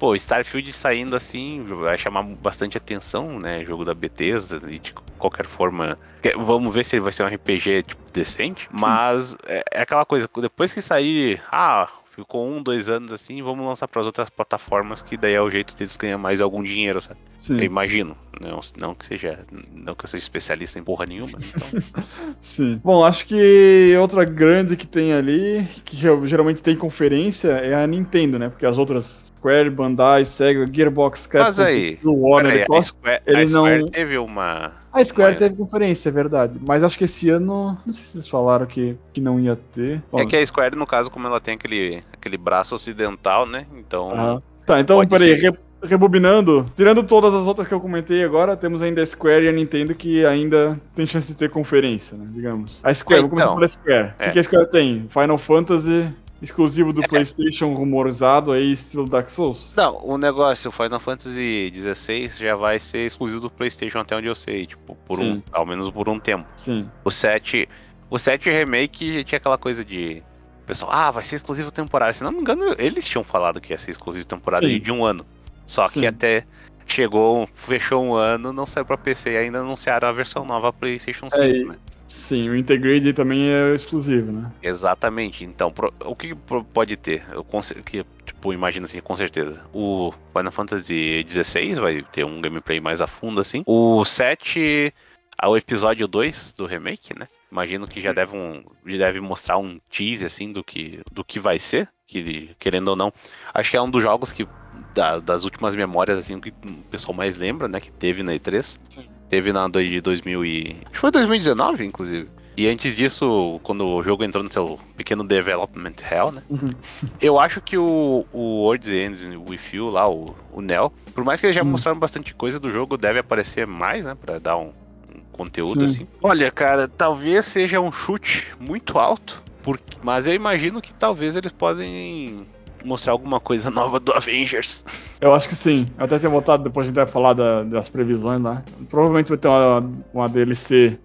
Speaker 1: Pô, Starfield saindo assim vai chamar bastante atenção, né? Jogo da Bethesda e de qualquer forma. Vamos ver se ele vai ser um RPG tipo, decente. Mas é, é aquela coisa, depois que sair. Ah, ficou um, dois anos assim, vamos lançar para as outras plataformas, que daí é o jeito deles ganhar mais algum dinheiro, sabe? Eu
Speaker 2: Sim,
Speaker 1: imagino. Não, não que seja. Não que eu seja especialista em porra nenhuma. Então.
Speaker 2: sim. Bom, acho que outra grande que tem ali, que ge- geralmente tem conferência, é a Nintendo, né? Porque as outras Square, Bandai, Sega, Gearbox, Capcom,
Speaker 1: Mas aí,
Speaker 2: Warner
Speaker 1: Peraí,
Speaker 2: e
Speaker 1: a. Square, a Square
Speaker 2: não-
Speaker 1: teve uma.
Speaker 2: A Square
Speaker 1: uma-
Speaker 2: teve conferência, é verdade. Mas acho que esse ano. Não sei se eles falaram que, que não ia ter. Bom,
Speaker 1: É que a Square, no caso, como ela tem aquele, aquele braço ocidental, né? Então.
Speaker 2: aham. Tá, então, peraí,
Speaker 1: ser.
Speaker 2: Re- rebobinando. Tirando todas as outras que eu comentei agora, temos ainda a Square e a Nintendo que ainda tem chance de ter conferência, né? Digamos. A Square,
Speaker 1: É,
Speaker 2: vamos começar
Speaker 1: então.
Speaker 2: pela Square. O
Speaker 1: É.
Speaker 2: que, que a Square tem? Final Fantasy, exclusivo do PlayStation, rumorizado aí, estilo Dark Souls.
Speaker 1: Não, o negócio, o Final Fantasy XVI já vai ser exclusivo do PlayStation até onde eu sei, tipo, por um,
Speaker 2: Sim.
Speaker 1: ao menos por um tempo.
Speaker 2: Sim.
Speaker 1: O 7, o 7 remake tinha aquela coisa de pessoal, ah, vai ser exclusivo temporário. Se não me engano, eles tinham falado que ia ser exclusivo temporário
Speaker 2: Sim.
Speaker 1: de um ano. Só
Speaker 2: Sim.
Speaker 1: que até chegou, fechou um ano, não saiu pra PC e ainda anunciaram a versão nova PlayStation 5,
Speaker 2: e-
Speaker 1: né?
Speaker 2: Sim, o Integrate também é exclusivo, né?
Speaker 1: Exatamente. Então, pro- o que pode ter? Eu que, tipo, imagino assim, com certeza. O Final Fantasy XVI vai ter um gameplay mais a fundo, assim. O 7, ao episódio 2 do remake, né? Imagino que já deve, um, já deve mostrar um tease, assim, do que, do que vai ser. Que, querendo ou não. Acho que é um dos jogos que. Da- das últimas memórias, assim, que o pessoal mais lembra, né? Que teve na E3.
Speaker 2: Sim.
Speaker 1: Teve na de 2000 e... Acho que foi 2019, inclusive. E antes disso, quando o jogo entrou no seu pequeno development hell, né?
Speaker 2: Uhum.
Speaker 1: Eu acho que o, o World Ends With You lá, o, o Neo, por mais que eles já
Speaker 2: Hum.
Speaker 1: mostraram bastante coisa do jogo, deve aparecer mais, né? Pra dar um, um conteúdo
Speaker 2: Sim.
Speaker 1: assim. Olha, cara, talvez seja um chute muito alto, porque, mas eu imagino que talvez eles podem mostrar alguma coisa nova do Avengers.
Speaker 2: Eu acho que sim. Eu até tinha voltado, depois a gente vai falar da- das previsões lá. Provavelmente vai ter uma, uma DLC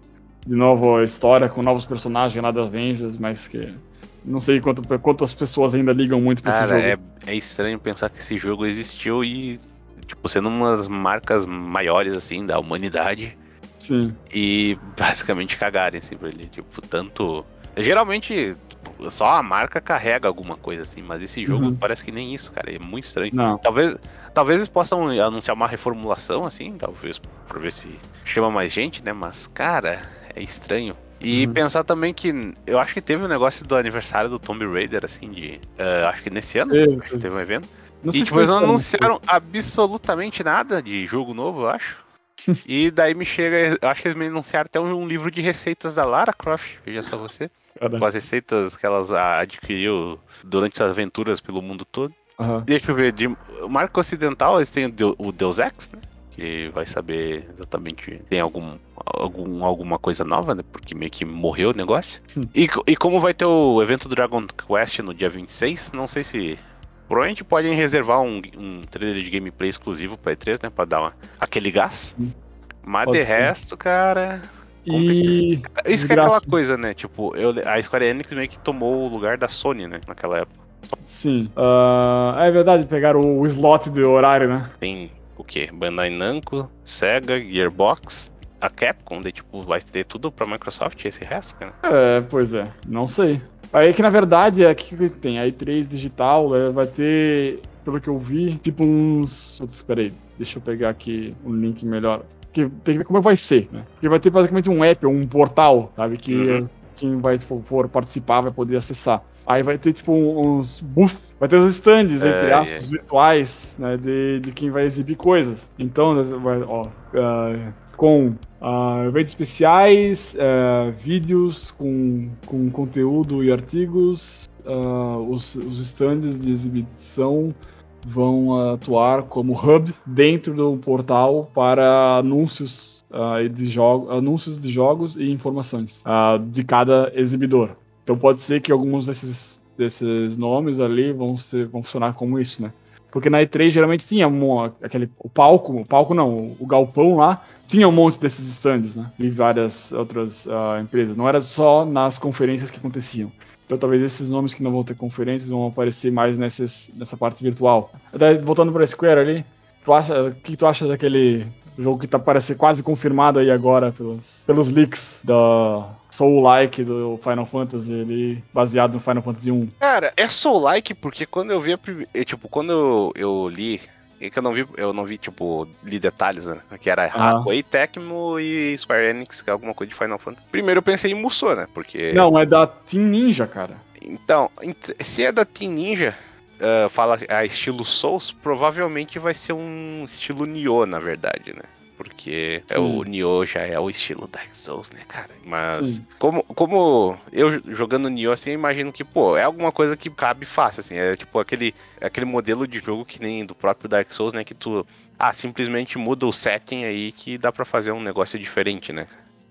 Speaker 2: de nova história, com novos personagens lá da Avengers, mas que. Não sei quanto, quantas pessoas ainda ligam muito pra esse
Speaker 1: Cara,
Speaker 2: jogo.
Speaker 1: é, é estranho pensar que esse jogo existiu e, tipo, sendo uma das marcas maiores, assim, da humanidade.
Speaker 2: Sim.
Speaker 1: e basicamente cagarem assim pra ele. Tipo, tanto. Geralmente, só a marca carrega alguma coisa assim, mas esse jogo
Speaker 2: Uhum.
Speaker 1: parece que nem isso, cara. É muito estranho.
Speaker 2: Não.
Speaker 1: Talvez, talvez eles possam anunciar uma reformulação, assim, talvez pra ver se chama mais gente, né? Mas, cara, é estranho. E
Speaker 2: Uhum.
Speaker 1: pensar também que eu acho que teve um negócio do aniversário do Tomb Raider, assim, de. eh, acho que nesse ano,
Speaker 2: Teve,
Speaker 1: acho que
Speaker 2: teve.
Speaker 1: um evento.
Speaker 2: Não
Speaker 1: E tipo, eles não anunciaram absolutamente nada de jogo novo, eu acho. e daí me chega, eu acho que eles me anunciaram até um livro de receitas da Lara Croft, veja só você.
Speaker 2: Cara.
Speaker 1: Com as receitas que elas adquiriu durante as aventuras pelo mundo todo.
Speaker 2: Aham.
Speaker 1: Deixa eu ver, de marca ocidental eles têm o Deu- o Deus Ex, né? gente vai saber exatamente tem algum, algum alguma coisa nova, né? Porque meio que morreu o negócio. E, e como vai ter o evento do Dragon Quest no dia 26, não sei se Provavelmente podem reservar um, um trailer de gameplay exclusivo pra E3, né? Pra dar uma, aquele gás. Mas
Speaker 2: Pode
Speaker 1: de
Speaker 2: ser.
Speaker 1: resto, cara.
Speaker 2: E.
Speaker 1: Isso que é aquela coisa, né? Tipo, eu, a Square Enix meio que tomou o lugar da Sony, né? Naquela época.
Speaker 2: Sim. Ah, é verdade, pegaram o slot do horário, né?
Speaker 1: Tem o quê? Bandai Namco, Sega, Gearbox, a Capcom, daí, tipo, vai ter tudo pra Microsoft esse resto, cara.
Speaker 2: É, pois é, não sei. Aí que na verdade é o que, que tem? A E3 digital é, vai ter, pelo que eu vi, tipo uns. Putz, peraí, deixa eu pegar aqui um link melhor. Que tem que ver como vai ser, né? Porque vai ter basicamente um app, um portal, sabe? Que
Speaker 1: Uhum.
Speaker 2: quem vai tipo, for participar vai poder acessar. Aí vai ter tipo uns booths, vai ter os stands,
Speaker 1: É,
Speaker 2: entre aspas, virtuais, né? De, de quem vai exibir coisas. Então, vai, ó, ah, com ah, eventos especiais, ah, vídeos com, com conteúdo e artigos, os, os stands de exibição vão atuar como hub dentro do portal para anúncios ah, de jogos, anúncios de jogos e informações ah, de cada exibidor. Então pode ser que alguns desses, desses nomes ali vão, ser, vão funcionar como isso, né? Porque na E3 geralmente tinha um, aquele o palco, o palco não, o galpão lá, tinha um monte desses stands, né? De várias outras ah, empresas. Não era só nas conferências que aconteciam. Então talvez esses nomes que não vão ter conferências vão aparecer mais nessas, nessa parte virtual. Até voltando para Square ali, tu acha, o que tu acha daquele jogo que tá parece quase confirmado aí agora pelos, pelos leaks da Soul-like do Final Fantasy, ali, baseado no Final Fantasy 1?
Speaker 1: Cara, é Soul-like porque quando eu vi a primeira. Tipo, quando eu, eu li. É que eu não vi, eu não vi, tipo, li detalhes, né? Que era
Speaker 2: Ah.
Speaker 1: Koei, Tecmo e Square Enix, que é alguma coisa de Final Fantasy. Primeiro eu pensei em Musou, né? Porque.
Speaker 2: Não, é da Team Ninja, cara.
Speaker 1: Então, ent- se é da Team Ninja, ah, fala a estilo Souls, provavelmente vai ser um estilo Nioh, na verdade, né? Porque é
Speaker 2: Sim.
Speaker 1: o Nioh já é o estilo Dark Souls, né, cara? Mas
Speaker 2: Sim.
Speaker 1: como, como eu jogando Nioh assim, eu imagino que, pô, é alguma coisa que cabe fácil, assim. É tipo aquele, aquele modelo de jogo que nem do próprio Dark Souls, né? Que tu, ah, simplesmente muda o setting aí que dá pra fazer um negócio diferente, né?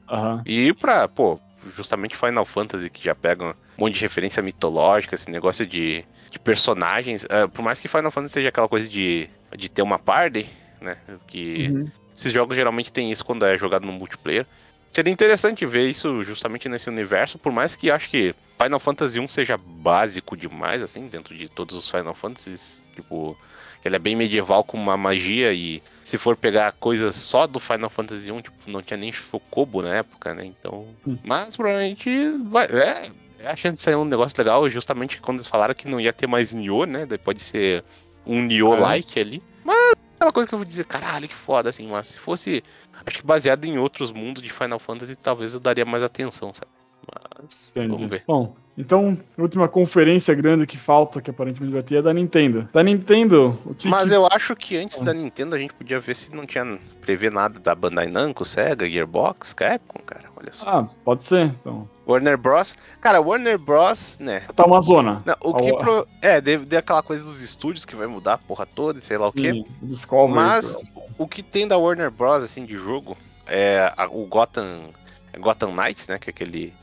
Speaker 2: Aham.
Speaker 1: E pra, pô, justamente Final Fantasy, que já pega um monte de referência mitológica, esse negócio de, de personagens. ah, por mais que Final Fantasy seja aquela coisa de, de ter uma party, né? Que
Speaker 2: Uhum.
Speaker 1: Esses jogos geralmente tem isso quando é jogado no multiplayer. Seria interessante ver isso justamente nesse universo, por mais que acho que Final Fantasy 1 seja básico demais, assim, dentro de todos os Final Fantasies. Tipo, ele é bem medieval com uma magia e se for pegar coisas só do Final Fantasy 1, tipo, não tinha nem Chocobo na época, né? Então.
Speaker 2: Hum.
Speaker 1: Mas provavelmente vai. É, é a chance de sair um negócio legal, justamente quando eles falaram que não ia ter mais Nioh, né? Daí pode ser um Nioh-like ali. Mas aquela coisa que eu vou dizer, caralho, que foda, assim, mas se fosse. Acho que baseado em outros mundos de Final Fantasy, talvez eu daria mais atenção, sabe? Mas.
Speaker 2: Entendi.
Speaker 1: Vamos ver.
Speaker 2: Bom, então, a última conferência grande que falta, que aparentemente vai ter, é da Nintendo. Da Nintendo, o que.
Speaker 1: Mas
Speaker 2: que-
Speaker 1: eu acho que antes
Speaker 2: Ah.
Speaker 1: da Nintendo a gente podia ver se não tinha prever nada da Bandai Namco, Sega, Gearbox, Capcom, cara. Olha só.
Speaker 2: Ah, pode ser, então.
Speaker 1: Warner Bros. Cara, Warner Bros, né?
Speaker 2: Tá uma zona.
Speaker 1: Não, o que
Speaker 2: A-
Speaker 1: pro... É, ter aquela coisa dos estúdios que vai mudar a porra toda e sei lá o quê.
Speaker 2: Sim, Discovery.
Speaker 1: Mas o que tem da Warner Bros, assim, de jogo, é o Gotham, é Gotham Knights, né? Que é aquele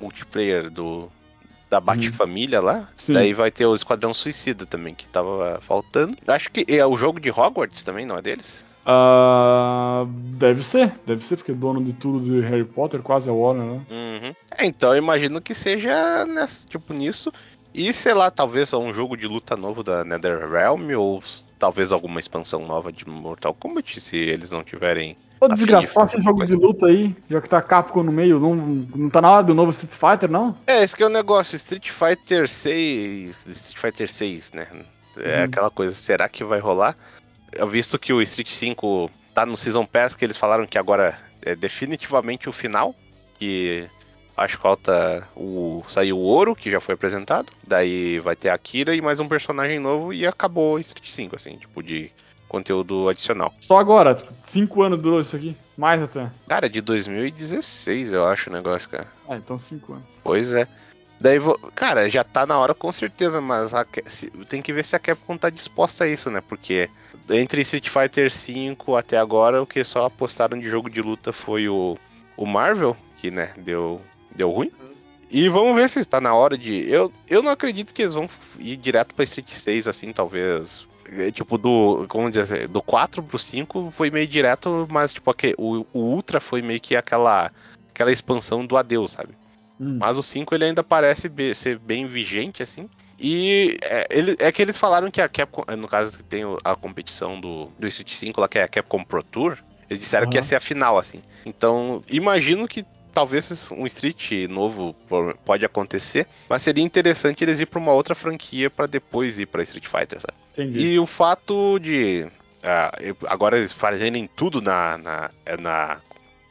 Speaker 1: multiplayer do da Bat-Família lá.
Speaker 2: Sim.
Speaker 1: Daí vai ter o Esquadrão Suicida também, que tava faltando. Acho que é o jogo de Hogwarts também, não é deles?
Speaker 2: Ah, deve ser, deve ser, porque dono de tudo de Harry Potter quase é Warner, né?
Speaker 1: Uhum. É, então eu imagino que seja nessa, tipo nisso. E sei lá, talvez um jogo de luta novo da NetherRealm ou talvez alguma expansão nova de Mortal Kombat, se eles não tiverem.
Speaker 2: Ô,
Speaker 1: Afim
Speaker 2: desgraça,
Speaker 1: de
Speaker 2: faça
Speaker 1: fazer
Speaker 2: jogo
Speaker 1: coisa.
Speaker 2: de luta aí, já que tá Capcom no meio. Não, não tá na hora do novo Street Fighter, não?
Speaker 1: É, esse que é o negócio, Street Fighter 6. Street Fighter 6, né? É
Speaker 2: Uhum.
Speaker 1: aquela coisa, será que vai rolar? Eu visto que o Street 5 tá no Season Pass, que eles falaram que agora é definitivamente o final. Que acho que falta o. Saiu o ouro, que já foi apresentado. Daí vai ter a Akira e mais um personagem novo e acabou o Street 5, assim, tipo, de conteúdo adicional.
Speaker 2: Só agora, cinco anos durou isso aqui. Mais até.
Speaker 1: Cara, de 2016, eu acho o negócio, cara.
Speaker 2: Ah, então cinco anos.
Speaker 1: Pois é. Daí, cara, já tá na hora com certeza, mas a, tem que ver se a Capcom tá disposta a isso, né? Porque entre Street Fighter V até agora, o que só apostaram de jogo de luta foi o, o Marvel, que, né, deu, deu ruim. E vamos ver se está na hora de. Eu, eu não acredito que eles vão ir direto pra Street 6, assim, talvez. É, tipo, do. Como dizer, do 4 pro 5 foi meio direto, mas, tipo, o, o Ultra foi meio que aquela, aquela expansão do adeus, sabe? Hum. Mas o 5 ele ainda parece be ser bem vigente, assim. E é, ele, é que eles falaram que a Capcom, no caso tem a competição do, do Street 5 lá, que é a Capcom Pro Tour, eles disseram uhum. que ia ser a final, assim. Então, imagino que talvez um Street novo pode acontecer, mas seria interessante eles ir para uma outra franquia para depois ir para Street Fighter, sabe? Entendi. E o fato de uh, agora eles fazerem tudo na, na, na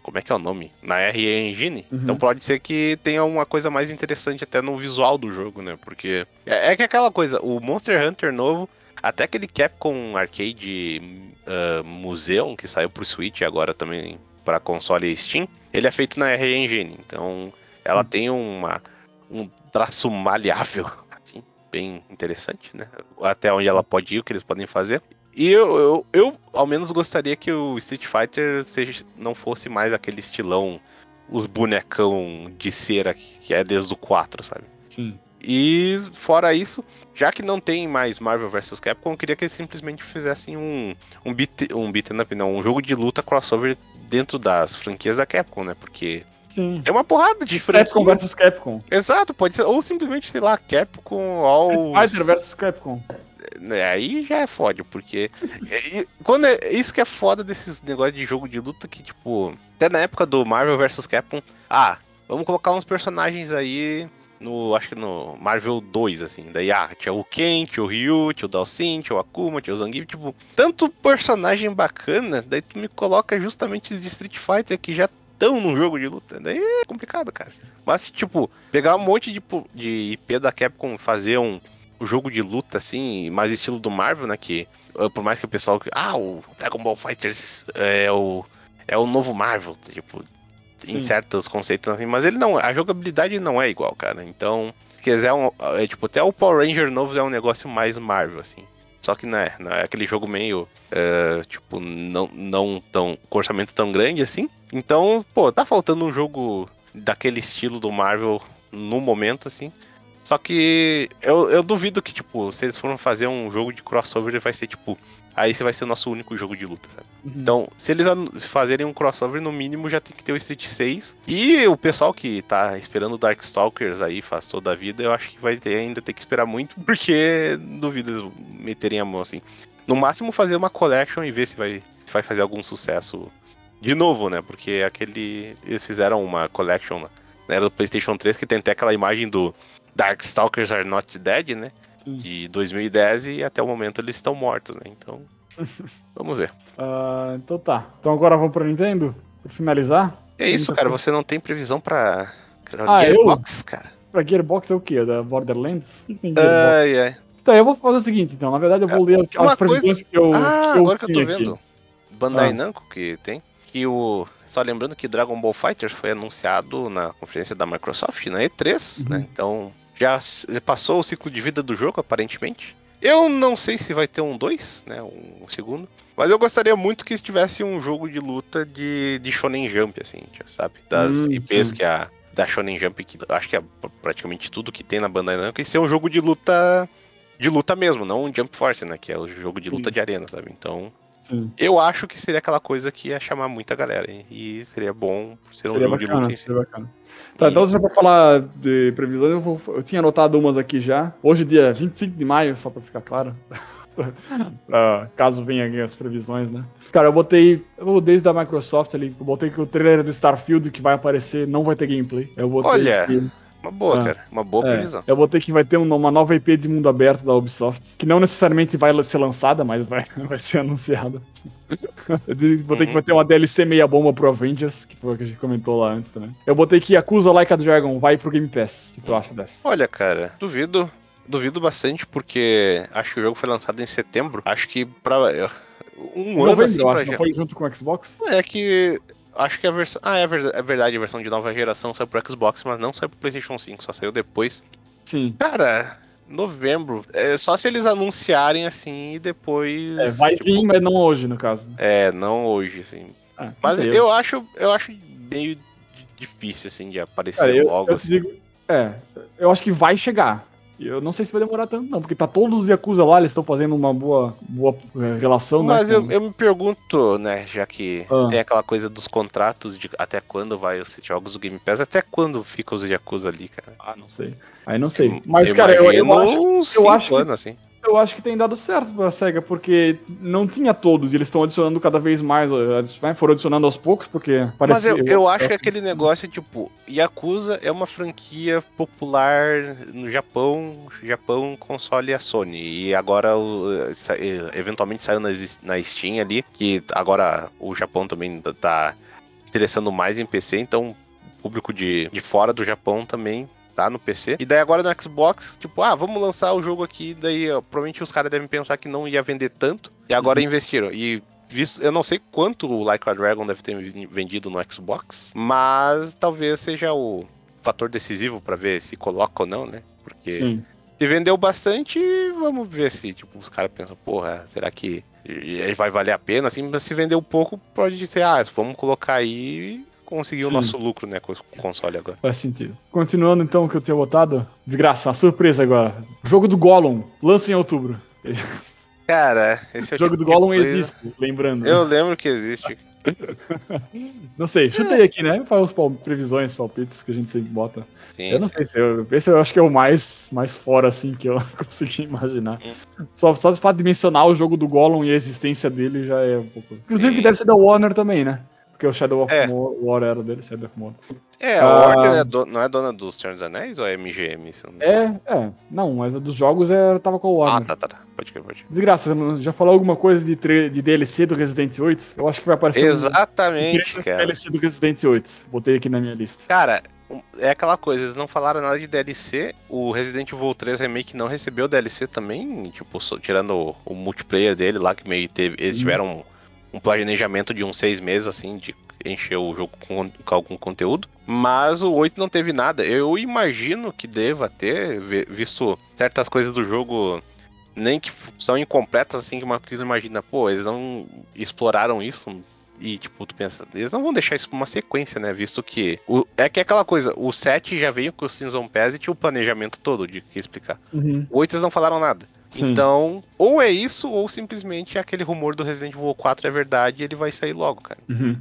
Speaker 1: como é que é o nome? Na RE Engine. Uhum. Então pode ser que tenha uma coisa mais interessante até no visual do jogo, né? Porque é, é que aquela coisa, o Monster Hunter novo, até aquele Capcom Arcade uh, Museum que saiu pro Switch e agora também para console Steam, ele é feito na RE Engine. Então ela uhum. tem uma, um traço maleável, assim, bem interessante, né? Até onde ela pode ir, o que eles podem fazer. E eu, eu, eu, ao menos gostaria que o Street Fighter seja, não fosse mais aquele estilão, os bonecão de cera que é desde o 4, sabe?
Speaker 2: Sim.
Speaker 1: E fora isso, já que não tem mais Marvel vs Capcom, eu queria que eles simplesmente fizessem um um beat, um beat up, não, um jogo de luta crossover dentro das franquias da Capcom, né? Porque
Speaker 2: Sim.
Speaker 1: É uma porrada de franquia.
Speaker 2: Capcom vs Capcom.
Speaker 1: Exato, pode ser. Ou simplesmente, sei lá, Capcom All.
Speaker 2: Fighter vs Capcom.
Speaker 1: É, aí já é foda, porque. é, quando é, isso que é foda desses negócios de jogo de luta que, tipo. Até na época do Marvel vs Capcom. Ah, vamos colocar uns personagens aí. No, acho que no Marvel 2, assim. Daí, ah, tinha o Ken, tinha o Ryu, tinha o Dalsin, tinha o Akuma, tinha o Zangief, tipo, tanto personagem bacana, daí tu me coloca justamente os de Street Fighter que já estão no jogo de luta. Daí é complicado, cara. Mas, tipo, pegar um monte de, de IP da Capcom fazer um, o jogo de luta, assim, mais estilo do Marvel, né? Que eh, por mais que o pessoal. Ah, o Dragon Ball Fighters é o. É o novo Marvel, tipo, Sim. em certos conceitos assim, mas ele não. A jogabilidade não é igual, cara. Então, se quiser um. É, tipo, até o Power Ranger novo é um negócio mais Marvel, assim. Só que não é, não é aquele jogo meio. Uh, tipo, não, não tão. com orçamento tão grande assim. Então, pô, tá faltando um jogo daquele estilo do Marvel no momento, assim. Só que eu, eu duvido que, tipo, se eles forem fazer um jogo de crossover, vai ser, tipo, aí você vai ser o nosso único jogo de luta, sabe? Uhum. Então, se eles fazerem um crossover, no mínimo já tem que ter o Street 6. E o pessoal que tá esperando Darkstalkers aí faz toda a vida, eu acho que vai ter, ainda ter que esperar muito, porque duvido eles meterem a mão assim. No máximo fazer uma collection e ver se vai, se vai fazer algum sucesso de novo, né? Porque aquele. Eles fizeram uma collection na era do PlayStation 3 que tem até aquela imagem do Darkstalkers Are Not Dead, né? Sim. De 2010 e até o momento eles estão mortos, né? Então, vamos ver.
Speaker 2: Uh, então tá. Então agora vamos pra Nintendo? Pra finalizar?
Speaker 1: É isso, cara. Você não tem previsão pra, pra ah, Gearbox, eu? cara?
Speaker 2: Pra Gearbox é o quê? Da Borderlands?
Speaker 1: Ai, ai.
Speaker 2: Tá, eu vou fazer o seguinte, então. Na verdade, eu vou ler as previsões coisa... que eu.
Speaker 1: Ah,
Speaker 2: que
Speaker 1: eu agora que eu tô vendo. Aqui. Bandai ah. Namco que tem. Que o. Só lembrando que Dragon Ball Fighters foi anunciado na conferência da Microsoft, na E3, uhum. né? Então já passou o ciclo de vida do jogo, aparentemente. Eu não sei se vai ter um 2, né? Um segundo. Mas eu gostaria muito que tivesse um jogo de luta de, de Shonen Jump, assim, sabe? Das hum, IPs sim. que a. Da Shonen Jump, que acho que é praticamente tudo que tem na Bandai Namco, e ser um jogo de luta. De luta mesmo, não um Jump Force, né? Que é o jogo de luta sim. de arena, sabe? Então. Sim. Eu acho que seria aquela coisa que ia chamar muita galera. E seria bom ser um seria jogo bacana, de luta em si. Seria bacana.
Speaker 2: Tá, então só pra falar de previsões, eu, vou, eu tinha anotado umas aqui já. Hoje, dia 25 de maio, só pra ficar claro. pra, caso venha as previsões, né? Cara, eu botei. Eu desde a Microsoft ali, eu botei que o trailer do Starfield que vai aparecer não vai ter gameplay. Eu botei
Speaker 1: Olha!
Speaker 2: Que,
Speaker 1: uma boa, ah, cara. Uma boa é, previsão.
Speaker 2: Eu botei que vai ter uma nova IP de mundo aberto da Ubisoft, que não necessariamente vai ser lançada, mas vai, vai ser anunciada. eu botei uhum. que vai ter uma DLC meia bomba pro Avengers, que foi o que a gente comentou lá antes também. Eu botei que Acusa Like a Dragon vai pro Game Pass. O que tu acha dessa?
Speaker 1: Olha, cara, duvido. Duvido bastante, porque acho que o jogo foi lançado em setembro. Acho que pra. Um
Speaker 2: Novembro, ano assim, eu acho, já... não foi junto com o Xbox?
Speaker 1: É que acho que a versão. Ah, é verdade, é verdade, a versão de nova geração saiu pro Xbox, mas não saiu pro PlayStation 5, só saiu depois.
Speaker 2: Sim.
Speaker 1: Cara, novembro. É só se eles anunciarem assim e depois.
Speaker 2: É, vai
Speaker 1: tipo,
Speaker 2: vir, mas não hoje, no caso.
Speaker 1: É, não hoje, assim.
Speaker 2: Ah,
Speaker 1: Mas
Speaker 2: sei,
Speaker 1: eu acho, eu acho meio di- difícil, assim, de aparecer
Speaker 2: Cara, eu,
Speaker 1: logo.
Speaker 2: eu
Speaker 1: assim.
Speaker 2: digo, é, eu acho que vai chegar. E Eu não sei se vai demorar tanto, não, porque tá todos os Yakuza lá, eles estão fazendo uma boa, boa eh, relação,
Speaker 1: Mas
Speaker 2: né?
Speaker 1: eu,
Speaker 2: com-
Speaker 1: eu me pergunto, né, já que
Speaker 2: Ah.
Speaker 1: tem aquela coisa dos contratos de até quando vai os jogos do Game Pass, até quando fica os Yakuza ali, cara.
Speaker 2: Ah, não sei. Aí não sei. Mas, cara, eu, eu acho, eu acho que-
Speaker 1: assim.
Speaker 2: Eu acho que tem dado certo pra SEGA, porque não tinha todos, e eles estão adicionando cada vez mais, né, foram adicionando aos poucos, porque
Speaker 1: Mas
Speaker 2: parecia...
Speaker 1: eu, eu acho que aquele negócio, tipo, Yakuza é uma franquia popular no Japão, Japão console a Sony. E agora, eventualmente saiu na, na Steam ali, que agora o Japão também tá interessando mais em PC, então o público de, de fora do Japão também tá no PC. E daí agora no Xbox, tipo, ah, vamos lançar o jogo aqui, daí ó, provavelmente os caras devem pensar que não ia vender tanto, e agora
Speaker 2: Uhum.
Speaker 1: investiram. E visto, eu não sei quanto o Like a Dragon deve ter vendido no Xbox, mas talvez seja o fator decisivo pra ver se coloca ou não, né? Porque
Speaker 2: Sim.
Speaker 1: se vendeu bastante, vamos ver se tipo, os caras pensam, porra, será que vai valer a pena? Assim, mas se vendeu pouco, pode ser, ah, vamos colocar aí conseguir o
Speaker 2: Sim.
Speaker 1: nosso lucro, né, com o console agora.
Speaker 2: Faz sentido. Continuando então o que eu tinha botado. Desgraça, uma surpresa agora. Jogo do Gollum, lança em outubro.
Speaker 1: Cara, esse é
Speaker 2: O
Speaker 1: o
Speaker 2: jogo
Speaker 1: tipo
Speaker 2: do
Speaker 1: de
Speaker 2: Gollum
Speaker 1: coisa-
Speaker 2: existe, lembrando.
Speaker 1: Eu lembro que existe.
Speaker 2: Não sei, chutei aqui, né? Faz os pal- previsões, palpites que a gente sempre bota.
Speaker 1: Sim,
Speaker 2: eu não
Speaker 1: sim.
Speaker 2: sei se eu. Esse eu acho que é o mais, mais fora, assim, que eu consegui imaginar.
Speaker 1: Hum.
Speaker 2: Só, só o fato de mencionar o jogo do Gollum e a existência dele já é um pouco. Inclusive
Speaker 1: Sim.
Speaker 2: que deve ser da Warner também, né? Porque o Shadow of
Speaker 1: É.
Speaker 2: War, era dele, Shadow of War.
Speaker 1: É, a
Speaker 2: Ah.
Speaker 1: É do- não é dona dos Senhor dos Anéis ou é MGM?
Speaker 2: É, é. Não, mas a dos jogos é, tava com a
Speaker 1: Ah,
Speaker 2: Warner.
Speaker 1: tá, tá, tá. Pode crer, pode crer.
Speaker 2: Desgraça, já falou alguma coisa de, de DLC do Resident 8? Eu acho que vai aparecer um
Speaker 1: Exatamente,
Speaker 2: trailer
Speaker 1: cara.
Speaker 2: DLC do Resident 8. Botei aqui na minha lista.
Speaker 1: Cara, um- é aquela coisa, eles não falaram nada de DLC. O Resident Evil 3 Remake não recebeu DLC também, tipo, só tirando o, o multiplayer dele lá, que meio teve. Eles tiveram um, planejamento de uns seis meses, assim, de encher o jogo com, com algum conteúdo. Mas o 8 não teve nada. Eu imagino que deva ter, vi- visto certas coisas do jogo. Nem que são incompletas, assim, que uma atriz imagina, pô, eles não exploraram isso, e, tipo, tu pensa, eles não vão deixar isso pra uma sequência, né? Visto que. O, é que é aquela coisa, o 7 já veio com o Season Pass e tinha o planejamento todo de que explicar.
Speaker 2: Uhum.
Speaker 1: O 8 eles não falaram nada.
Speaker 2: Sim.
Speaker 1: Então, ou é isso, ou simplesmente aquele rumor do Resident Evil 4 é verdade e ele vai sair logo, cara.
Speaker 2: Uhum.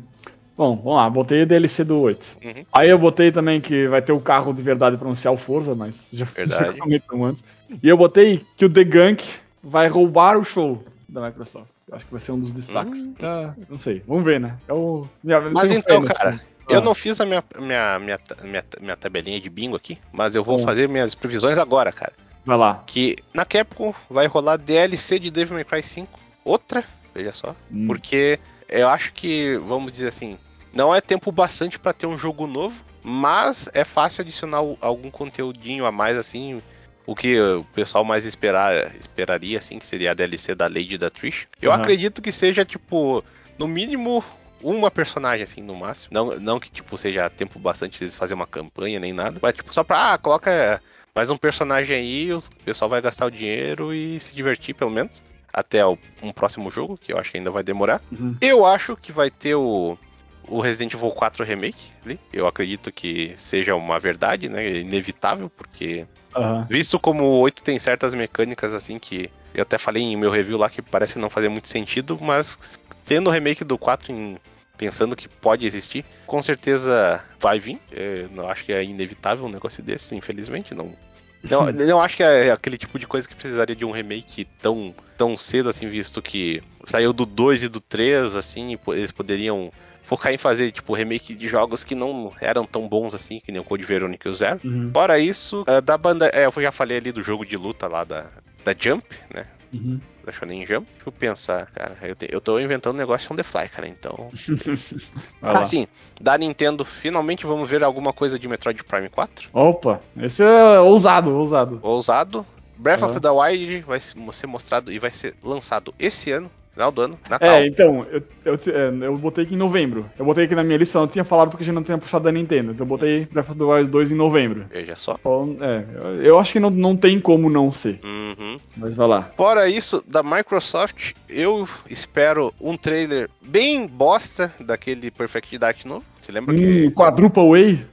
Speaker 2: Bom, vamos lá, botei DLC do 8.
Speaker 1: Uhum.
Speaker 2: Aí eu botei também que vai ter o carro de verdade pra anunciar o Forza, mas já, já comentamos antes. E eu botei que o The Gunk vai roubar o show da Microsoft. Acho que vai ser um dos destaques.
Speaker 1: Hum.
Speaker 2: Ah, não sei, vamos ver, né? É o... minha- eu
Speaker 1: Mas então, cara. Eu
Speaker 2: Ah.
Speaker 1: não fiz a minha, minha, minha, minha, minha tabelinha de bingo aqui, mas eu vou
Speaker 2: Bom.
Speaker 1: fazer minhas previsões agora, cara.
Speaker 2: Vai lá.
Speaker 1: Que na Capcom vai rolar DLC de Devil May Cry 5. Outra, veja só.
Speaker 2: Hum.
Speaker 1: Porque eu acho que, vamos dizer assim, não é tempo bastante pra ter um jogo novo, mas é fácil adicionar algum conteúdinho a mais, assim. O que o pessoal mais esperar, esperaria, assim, que seria a DLC da Lady da Trish. Eu
Speaker 2: Aham.
Speaker 1: acredito que seja, tipo, no mínimo uma personagem, assim, no máximo. Não, não que, tipo, seja tempo bastante eles fazer uma campanha nem nada. Mas, tipo, só pra, ah, coloca mais um personagem aí, o pessoal vai gastar o dinheiro e se divertir, pelo menos. Até o- um próximo jogo, que eu acho que ainda vai demorar.
Speaker 2: Uhum.
Speaker 1: Eu acho que vai ter o, o Resident Evil 4 Remake ali. Eu acredito que seja uma verdade, né? Inevitável, porque
Speaker 2: Aham.
Speaker 1: visto como o 8 tem certas mecânicas assim que eu até falei em meu review lá que parece não fazer muito sentido, mas sendo o remake do 4 em- pensando que pode existir, com certeza vai vir. É, não acho que é inevitável um negócio desse, infelizmente, não. Não, não acho que é aquele tipo de coisa que precisaria de um remake tão, tão cedo, assim, visto que saiu do 2 e do 3, assim, eles poderiam focar em fazer, tipo, remake de jogos que não eram tão bons assim, que nem o Code Verônica e o Zero.
Speaker 2: Uhum.
Speaker 1: Fora isso, eh, da banda. É, eu já falei ali do jogo de luta lá da, da Jump, né?
Speaker 2: Uhum.
Speaker 1: Da Shonen Jump. Deixa eu pensar, cara. Eu, te- eu tô inventando um negócio on the fly, cara. Então.
Speaker 2: Vai lá.
Speaker 1: Ah, sim. Da Nintendo, finalmente vamos ver alguma coisa de Metroid Prime 4.
Speaker 2: Opa, esse é ousado, ousado.
Speaker 1: Ousado. Breath
Speaker 2: Aham.
Speaker 1: of the Wild vai ser mostrado e vai ser lançado esse ano. Final do ano, Natal.
Speaker 2: É, então, eu, eu, é, eu botei aqui em novembro. Eu botei aqui na minha lista, eu não tinha falado porque a gente não tinha puxado da Nintendo. Eu botei Breath of the Wild 2 em novembro.
Speaker 1: Veja só.
Speaker 2: Então, é, eu, acho que não, não tem como não ser.
Speaker 1: Uhum.
Speaker 2: Mas vai lá.
Speaker 1: Fora isso, da Microsoft, eu espero um trailer bem bosta daquele Perfect Dark novo. Você lembra que
Speaker 2: Um quadruple Way?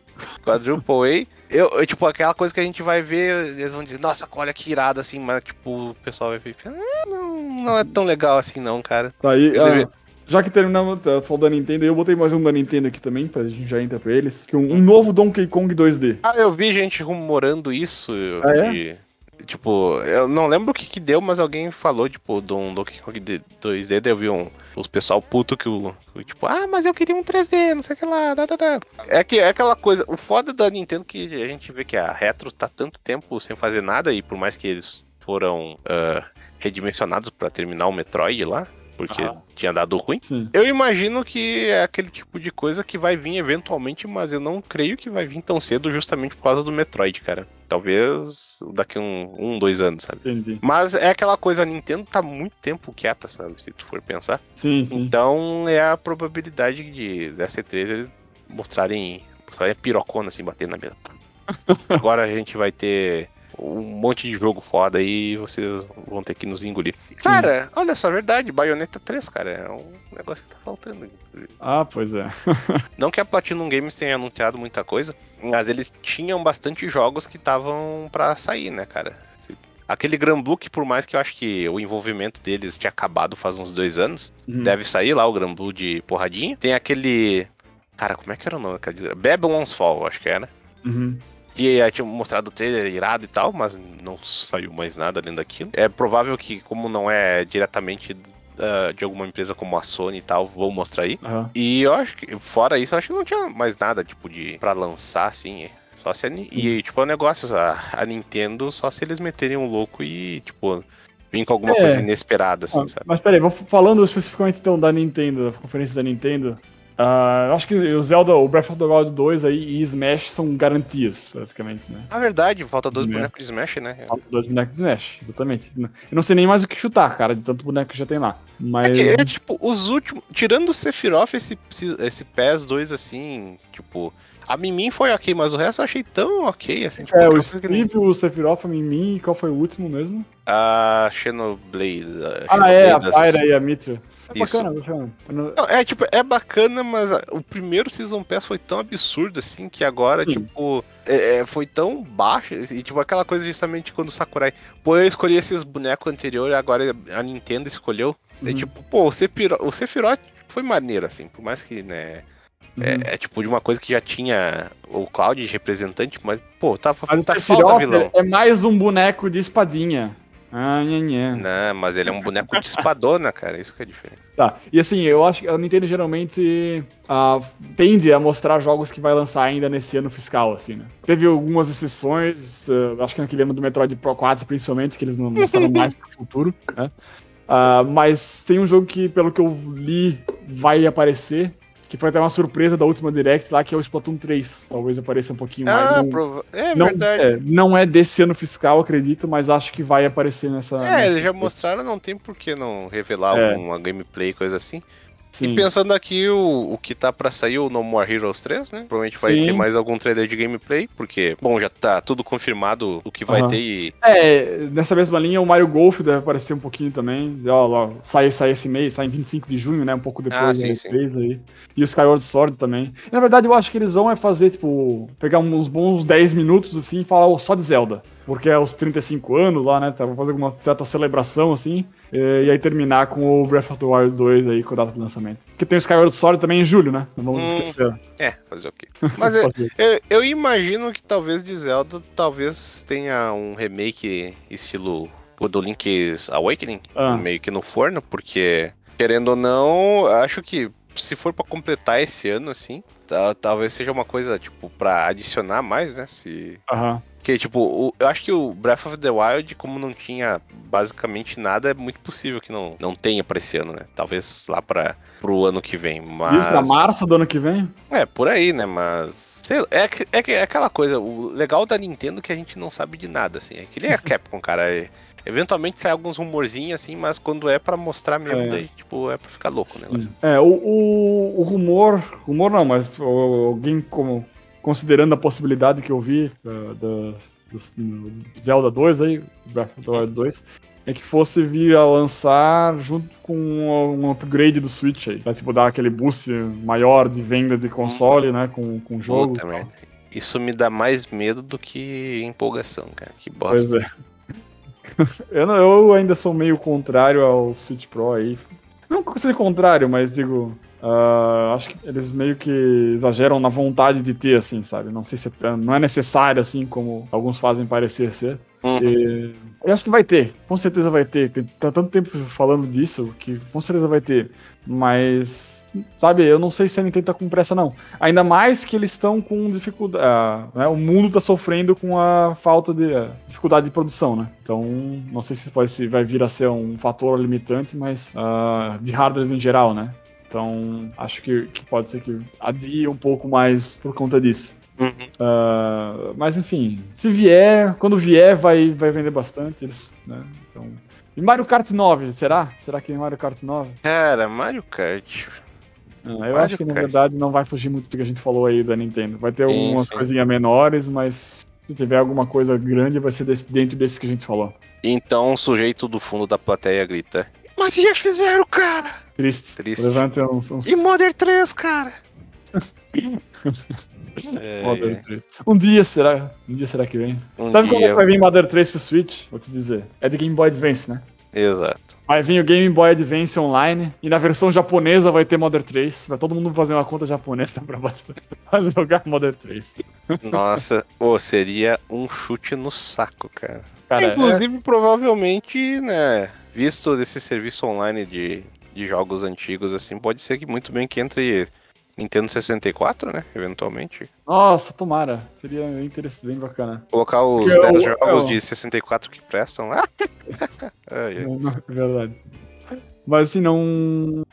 Speaker 1: Quadruple A. Eu, eu, tipo, aquela coisa que a gente vai ver, eles vão dizer, nossa, olha que irado assim, mas tipo, o pessoal vai ver, ah, não, não é tão legal assim não, cara.
Speaker 2: Tá aí, ah, já que terminamos, tá, tu falou da Nintendo, eu botei mais um da Nintendo aqui também, pra gente já entrar pra eles. Que um, um novo Donkey Kong 2D.
Speaker 1: Ah, eu vi gente rumorando isso.
Speaker 2: Ah, é?
Speaker 1: de- tipo, eu não lembro o que que deu, mas alguém falou, tipo, de um Donkey Kong de- 2D, daí eu vi um, os pessoal puto que o, tipo, ah, mas eu queria um 3D, não sei o que lá, da, da, da. É que é aquela coisa, o foda da Nintendo que a gente vê que a Retro tá tanto tempo sem fazer nada, e por mais que eles foram ah, redimensionados pra terminar o Metroid lá, porque
Speaker 2: Aham.
Speaker 1: tinha dado ruim.
Speaker 2: Sim.
Speaker 1: Eu imagino que é aquele tipo de coisa que vai vir eventualmente, mas eu não creio que vai vir tão cedo justamente por causa do Metroid, cara. Talvez daqui um, um dois anos, sabe?
Speaker 2: Entendi.
Speaker 1: Mas é aquela coisa, a Nintendo tá muito tempo quieta, sabe? Se tu for pensar.
Speaker 2: Sim, sim.
Speaker 1: Então é a probabilidade de dessa E3 eles mostrarem, mostrarem a pirocona assim, batendo na mesa. Agora a gente vai ter um monte de jogo foda aí e vocês vão ter que nos engolir. Cara, olha só, verdade, Bayonetta 3, cara, é um negócio que tá faltando. inclusive.
Speaker 2: Ah, pois é.
Speaker 1: Não que a Platinum Games tenha anunciado muita coisa, mas eles tinham bastante jogos que estavam pra sair, né, cara? Aquele Gran Blue, que por mais que eu acho que o envolvimento deles tinha acabado faz uns dois anos,
Speaker 2: Uhum.
Speaker 1: deve sair lá o Gran Blue de porradinha. Tem aquele. Cara, como é que era o nome? daquele- Babylon's Fall, acho que era.
Speaker 2: Uhum.
Speaker 1: Que eh, tinha mostrado o trailer irado e tal, mas não saiu mais nada além daquilo. É provável que, como não é diretamente ah, de alguma empresa como a Sony e tal, vão mostrar aí.
Speaker 2: Aham.
Speaker 1: E eu acho que, fora isso, eu acho que não tinha mais nada, tipo, de pra lançar, assim. Só se a, E, tipo, é um negócio, a, a Nintendo, só se eles meterem um louco e, tipo, vir com alguma
Speaker 2: É.
Speaker 1: coisa inesperada, assim,
Speaker 2: Ah,
Speaker 1: sabe?
Speaker 2: mas peraí, vou falando especificamente então da Nintendo, da conferência da Nintendo. Ah, eu acho que o Zelda, o Breath of the Wild 2 aí e Smash são garantias, praticamente, né?
Speaker 1: Na verdade, falta dois
Speaker 2: É.
Speaker 1: bonecos de Smash, né?
Speaker 2: Faltam Dois bonecos de Smash, exatamente. Eu não sei nem mais o que chutar, cara, de tanto boneco que já tem lá.
Speaker 1: É,
Speaker 2: Mas.
Speaker 1: que é, tipo, os últimos. Tirando o Sephiroth, esse, esse PES 2, assim, tipo. A Mimin foi ok, mas o resto eu achei tão ok, assim, tipo.
Speaker 2: É, o
Speaker 1: que nem-
Speaker 2: Steve, o Sephiroth, a Mimi, e qual foi o último mesmo?
Speaker 1: A Xenoblade. a
Speaker 2: Ah, é, a
Speaker 1: Xenoblade
Speaker 2: Pyra e a Mitra. É
Speaker 1: Isso.
Speaker 2: bacana. Eu não-
Speaker 1: Não, é, tipo, é bacana, mas o primeiro Season Pass foi tão absurdo, assim, que agora,
Speaker 2: Sim.
Speaker 1: tipo, é, é, foi tão baixo, e tipo, aquela coisa justamente quando o Sakurai, pô, eu escolhi esses bonecos anteriores, agora a Nintendo escolheu. É
Speaker 2: Uhum.
Speaker 1: tipo, pô, o Sephiroth, o Sephiroth foi maneiro, assim, por mais que, né,
Speaker 2: Uhum.
Speaker 1: é, é, tipo de uma coisa que já tinha o Cloud de representante, mas, pô, tá,
Speaker 2: Mas
Speaker 1: tá falta
Speaker 2: Sephiroth
Speaker 1: vilão.
Speaker 2: é mais um boneco de espadinha. Ah, nha, nha.
Speaker 1: Não, mas ele é um boneco de espadona, cara, isso que é diferente.
Speaker 2: Tá, e assim, eu acho que a Nintendo geralmente ah, tende a mostrar jogos que vai lançar ainda nesse ano fiscal, assim, né? Teve algumas exceções, ah, acho que naquele ano do Metroid Pro 4, principalmente, que eles não mostraram mais pro futuro, né? Ah, mas tem um jogo que, pelo que eu li, vai aparecer, que foi até uma surpresa da última Direct lá, que é o Splatoon 3. Talvez apareça um pouquinho mais.
Speaker 1: Ah,
Speaker 2: Não-
Speaker 1: prova- é
Speaker 2: não,
Speaker 1: verdade.
Speaker 2: é, não é desse ano fiscal, acredito, mas acho que vai aparecer nessa.
Speaker 1: É,
Speaker 2: nessa-
Speaker 1: eles já mostraram, não tem por que não revelar
Speaker 2: É.
Speaker 1: alguma gameplay, coisa assim.
Speaker 2: Sim.
Speaker 1: E pensando aqui, o, o que tá pra sair, o No More Heroes 3, né? Provavelmente vai
Speaker 2: Sim.
Speaker 1: ter mais algum trailer de gameplay, porque, bom, já tá tudo confirmado o que vai
Speaker 2: Aham.
Speaker 1: ter e.
Speaker 2: É, nessa mesma linha, o Mario Golf deve aparecer um pouquinho também. Dizer, Ó, ó, sai, sai esse mês, sai em 25 de junho, né? Um pouco depois
Speaker 1: Ah, sim, sim.
Speaker 2: E3 aí. E o Skyward Sword também. Na verdade, eu acho que eles vão é fazer, tipo, pegar uns bons 10 minutos assim e falar só de Zelda. Porque é os 35 anos lá, né? Tá, vão fazer alguma certa celebração, assim. E, aí terminar com o Breath of the Wild 2 aí, com a data de lançamento. Porque tem o Skyward Sword também em julho, né? Não vamos
Speaker 1: Hum.
Speaker 2: esquecer.
Speaker 1: É, fazer o quê? Mas é,
Speaker 2: Fazer.
Speaker 1: eu, eu imagino que talvez de Zelda, talvez tenha um remake estilo o do Link's Awakening,
Speaker 2: Ah.
Speaker 1: meio que no forno, porque, querendo ou não, acho que se for pra completar esse ano, assim, ta- talvez seja uma coisa, tipo, pra adicionar mais, né? Se.
Speaker 2: Aham.
Speaker 1: Porque, tipo, o- eu acho que o Breath of the Wild, como não tinha basicamente nada, é muito possível que não, não tenha pra esse ano, né? Talvez lá pra, pro ano que vem. Mas.
Speaker 2: Isso pra março do ano que vem?
Speaker 1: É, por aí, né? Mas. sei é, é, é aquela coisa, o legal da Nintendo é que a gente não sabe de nada, assim. É que nem a Capcom, cara. é- Eventualmente sai alguns rumorzinhos assim, mas quando é pra mostrar mesmo,
Speaker 2: É.
Speaker 1: daí, tipo, é pra ficar louco o negócio.
Speaker 2: É, o, o, o rumor, rumor não, mas alguém como, considerando a possibilidade que eu vi uh, da, do, Zelda 2 aí, Breath of the Wild 2, é que fosse vir a lançar junto com um upgrade do Switch aí, pra tipo dar aquele boost maior de venda de console, né, com, com o jogo.
Speaker 1: Puta merda. Isso me dá mais medo do que empolgação, cara. Que bosta.
Speaker 2: Pois é. eu, não- eu ainda sou meio contrário ao Switch Pro aí. Não que eu seja contrário, mas digo. Ah, acho que eles meio que exageram na vontade de ter, assim, sabe? Não sei se é não é necessário, assim, como alguns fazem parecer ser.
Speaker 1: Uhum.
Speaker 2: E eu acho que vai ter, com certeza vai ter. Tem tá tanto tempo falando disso que com certeza vai ter. Mas, sabe, eu não sei se a Nintendo tá com pressa, não. Ainda mais que eles estão com dificuldade. ah, né, o mundo tá sofrendo com a falta de ah, dificuldade de produção, né? Então, não sei se, pode, se vai vir a ser um fator limitante, mas de hardware em geral, né? Então, acho que, que pode ser que adie um pouco mais por conta disso.
Speaker 1: Uhum.
Speaker 2: Ah, mas enfim, se vier, quando vier, vai, vai vender bastante. Eles, né? então... E Mario Kart 9, será? Será que Mario Kart 9?
Speaker 1: Cara, Mario Kart.
Speaker 2: Ah, eu
Speaker 1: Mario
Speaker 2: acho que na
Speaker 1: Kart.
Speaker 2: verdade não vai fugir muito do que a gente falou aí da Nintendo. Vai ter algumas coisinhas menores, mas se tiver alguma coisa grande, vai ser desse- dentro desses que a gente falou.
Speaker 1: Então o sujeito do fundo da plateia grita: Mas já fizeram, cara!
Speaker 2: Triste.
Speaker 1: Triste.
Speaker 2: Levante uns. uns...
Speaker 1: E Modern 3, cara! É,
Speaker 2: Mother 3. Um dia será? Um dia será que vem?
Speaker 1: Um
Speaker 2: Sabe
Speaker 1: dia.
Speaker 2: quando vai vir Mother 3 pro Switch? Vou te dizer. É de Game Boy Advance, né?
Speaker 1: Exato.
Speaker 2: Vai vir o Game Boy Advance online e na versão japonesa vai ter Modern 3. Vai todo mundo fazer uma conta japonesa pra baixar pra jogar Modern 3.
Speaker 1: Nossa, ô, seria um chute no saco, cara.
Speaker 2: Cara,
Speaker 1: Inclusive, provavelmente, né, visto esse serviço online de, de jogos antigos, assim, pode ser que muito bem que entre Nintendo 64, né, eventualmente.
Speaker 2: é- Nossa, tomara. Seria interessante, bem bacana.
Speaker 1: Colocar os
Speaker 2: Porque
Speaker 1: 10
Speaker 2: eu-
Speaker 1: jogos
Speaker 2: eu-
Speaker 1: de 64 que prestam lá. Ai, ai.
Speaker 2: Não, não, é verdade. Mas assim, não.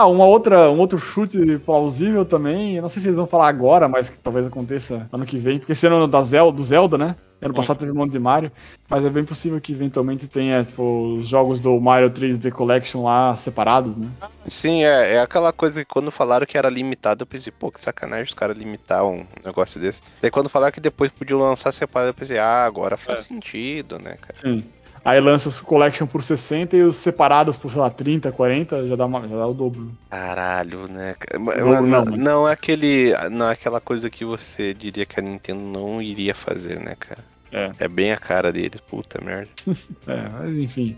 Speaker 2: Ah, uma outra, um outro chute plausível também. Eu não sei se eles vão falar agora, mas que talvez aconteça ano que vem. Porque esse ano da Zelda, do Zelda, né? Ano passado teve um monte de Mario. Mas é bem possível que eventualmente tenha tipo, os jogos do Mario 3D Collection lá separados, né?
Speaker 1: Sim, é, é aquela coisa que quando falaram que era limitado, eu pensei, pô, que sacanagem os caras limitar um negócio desse. Daí quando falaram que depois podiam lançar separado, eu pensei, ah, agora faz
Speaker 2: É.
Speaker 1: sentido, né, cara?
Speaker 2: Sim. Aí lança os Collection por 60 e os separados por, sei lá, 30, 40, já dá, uma- já dá o dobro.
Speaker 1: Caralho, né? mas
Speaker 2: não,
Speaker 1: não, não é aquele. Não é aquela coisa que você diria que a Nintendo não iria fazer, né, cara?
Speaker 2: É.
Speaker 1: É bem a cara deles, puta merda.
Speaker 2: É, mas enfim.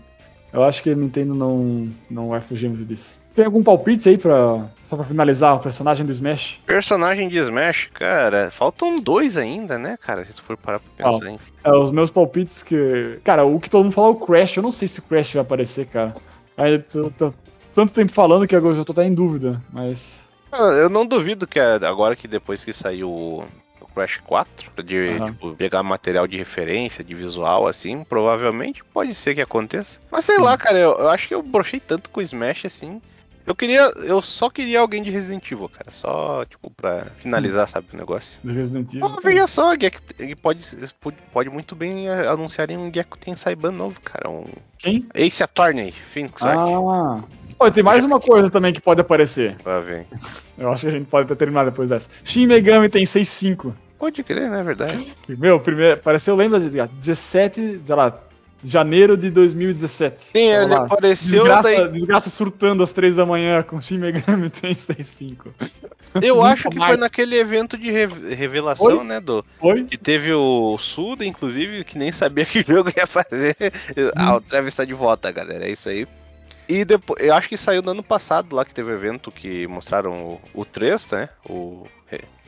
Speaker 2: Eu acho que a Nintendo não, não vai fugir muito disso. Tem algum palpite aí pra. Só pra finalizar o personagem do Smash?
Speaker 1: Personagem de Smash, cara, faltam dois ainda, né, cara? Se tu for parar pra pensar em.
Speaker 2: É, os meus palpites que. Cara, o que todo mundo fala é o Crash. Eu não sei se o Crash vai aparecer, cara. Aí, tô- tô- tanto tempo falando que agora eu já tô até em dúvida, mas.
Speaker 1: Ah, Eu não duvido que a- agora que depois que saiu o Crash 4, de
Speaker 2: Aham.
Speaker 1: tipo, pegar material de referência, de visual, assim, provavelmente pode ser que aconteça. Mas sei
Speaker 2: Sim.
Speaker 1: lá, cara, eu, eu acho que eu brochei tanto com o Smash, assim. Eu queria. Eu só queria alguém de Resident Evil, cara. Só, tipo, pra finalizar, sabe, o negócio.
Speaker 2: Do Resident Evil.
Speaker 1: Oh, veja só, ele pode, pode, muito bem anunciarem um Gekko tem Saiban novo, cara. Um
Speaker 2: Quem?
Speaker 1: Ace Attorney, Phoenix.
Speaker 2: Ah. Olha, tem mais uma coisa também que pode aparecer.
Speaker 1: Lá vem.
Speaker 2: Eu acho que a gente pode até terminar depois dessa. Shin Megami tem 6.5.
Speaker 1: Pode crer, né? É verdade.
Speaker 2: Meu, primeiro, apareceu, lembra de 17, sei lá, janeiro de 2017.
Speaker 1: Sim, ele
Speaker 2: lá.
Speaker 1: apareceu
Speaker 2: Desgraça,
Speaker 1: daí.
Speaker 2: desgraça surtando às 3 da manhã com Shin Megami tem 6.5.
Speaker 1: Eu
Speaker 2: Nunca
Speaker 1: acho que foi
Speaker 2: mais.
Speaker 1: naquele evento de re- revelação,
Speaker 2: Foi?
Speaker 1: né? Do,
Speaker 2: Foi?
Speaker 1: que teve o Suda, inclusive, que nem sabia que jogo ia fazer. Ah, o Travis tá de volta, galera. É isso aí. E depois, eu acho que saiu no ano passado lá que teve o evento que mostraram o, o 3, né? O,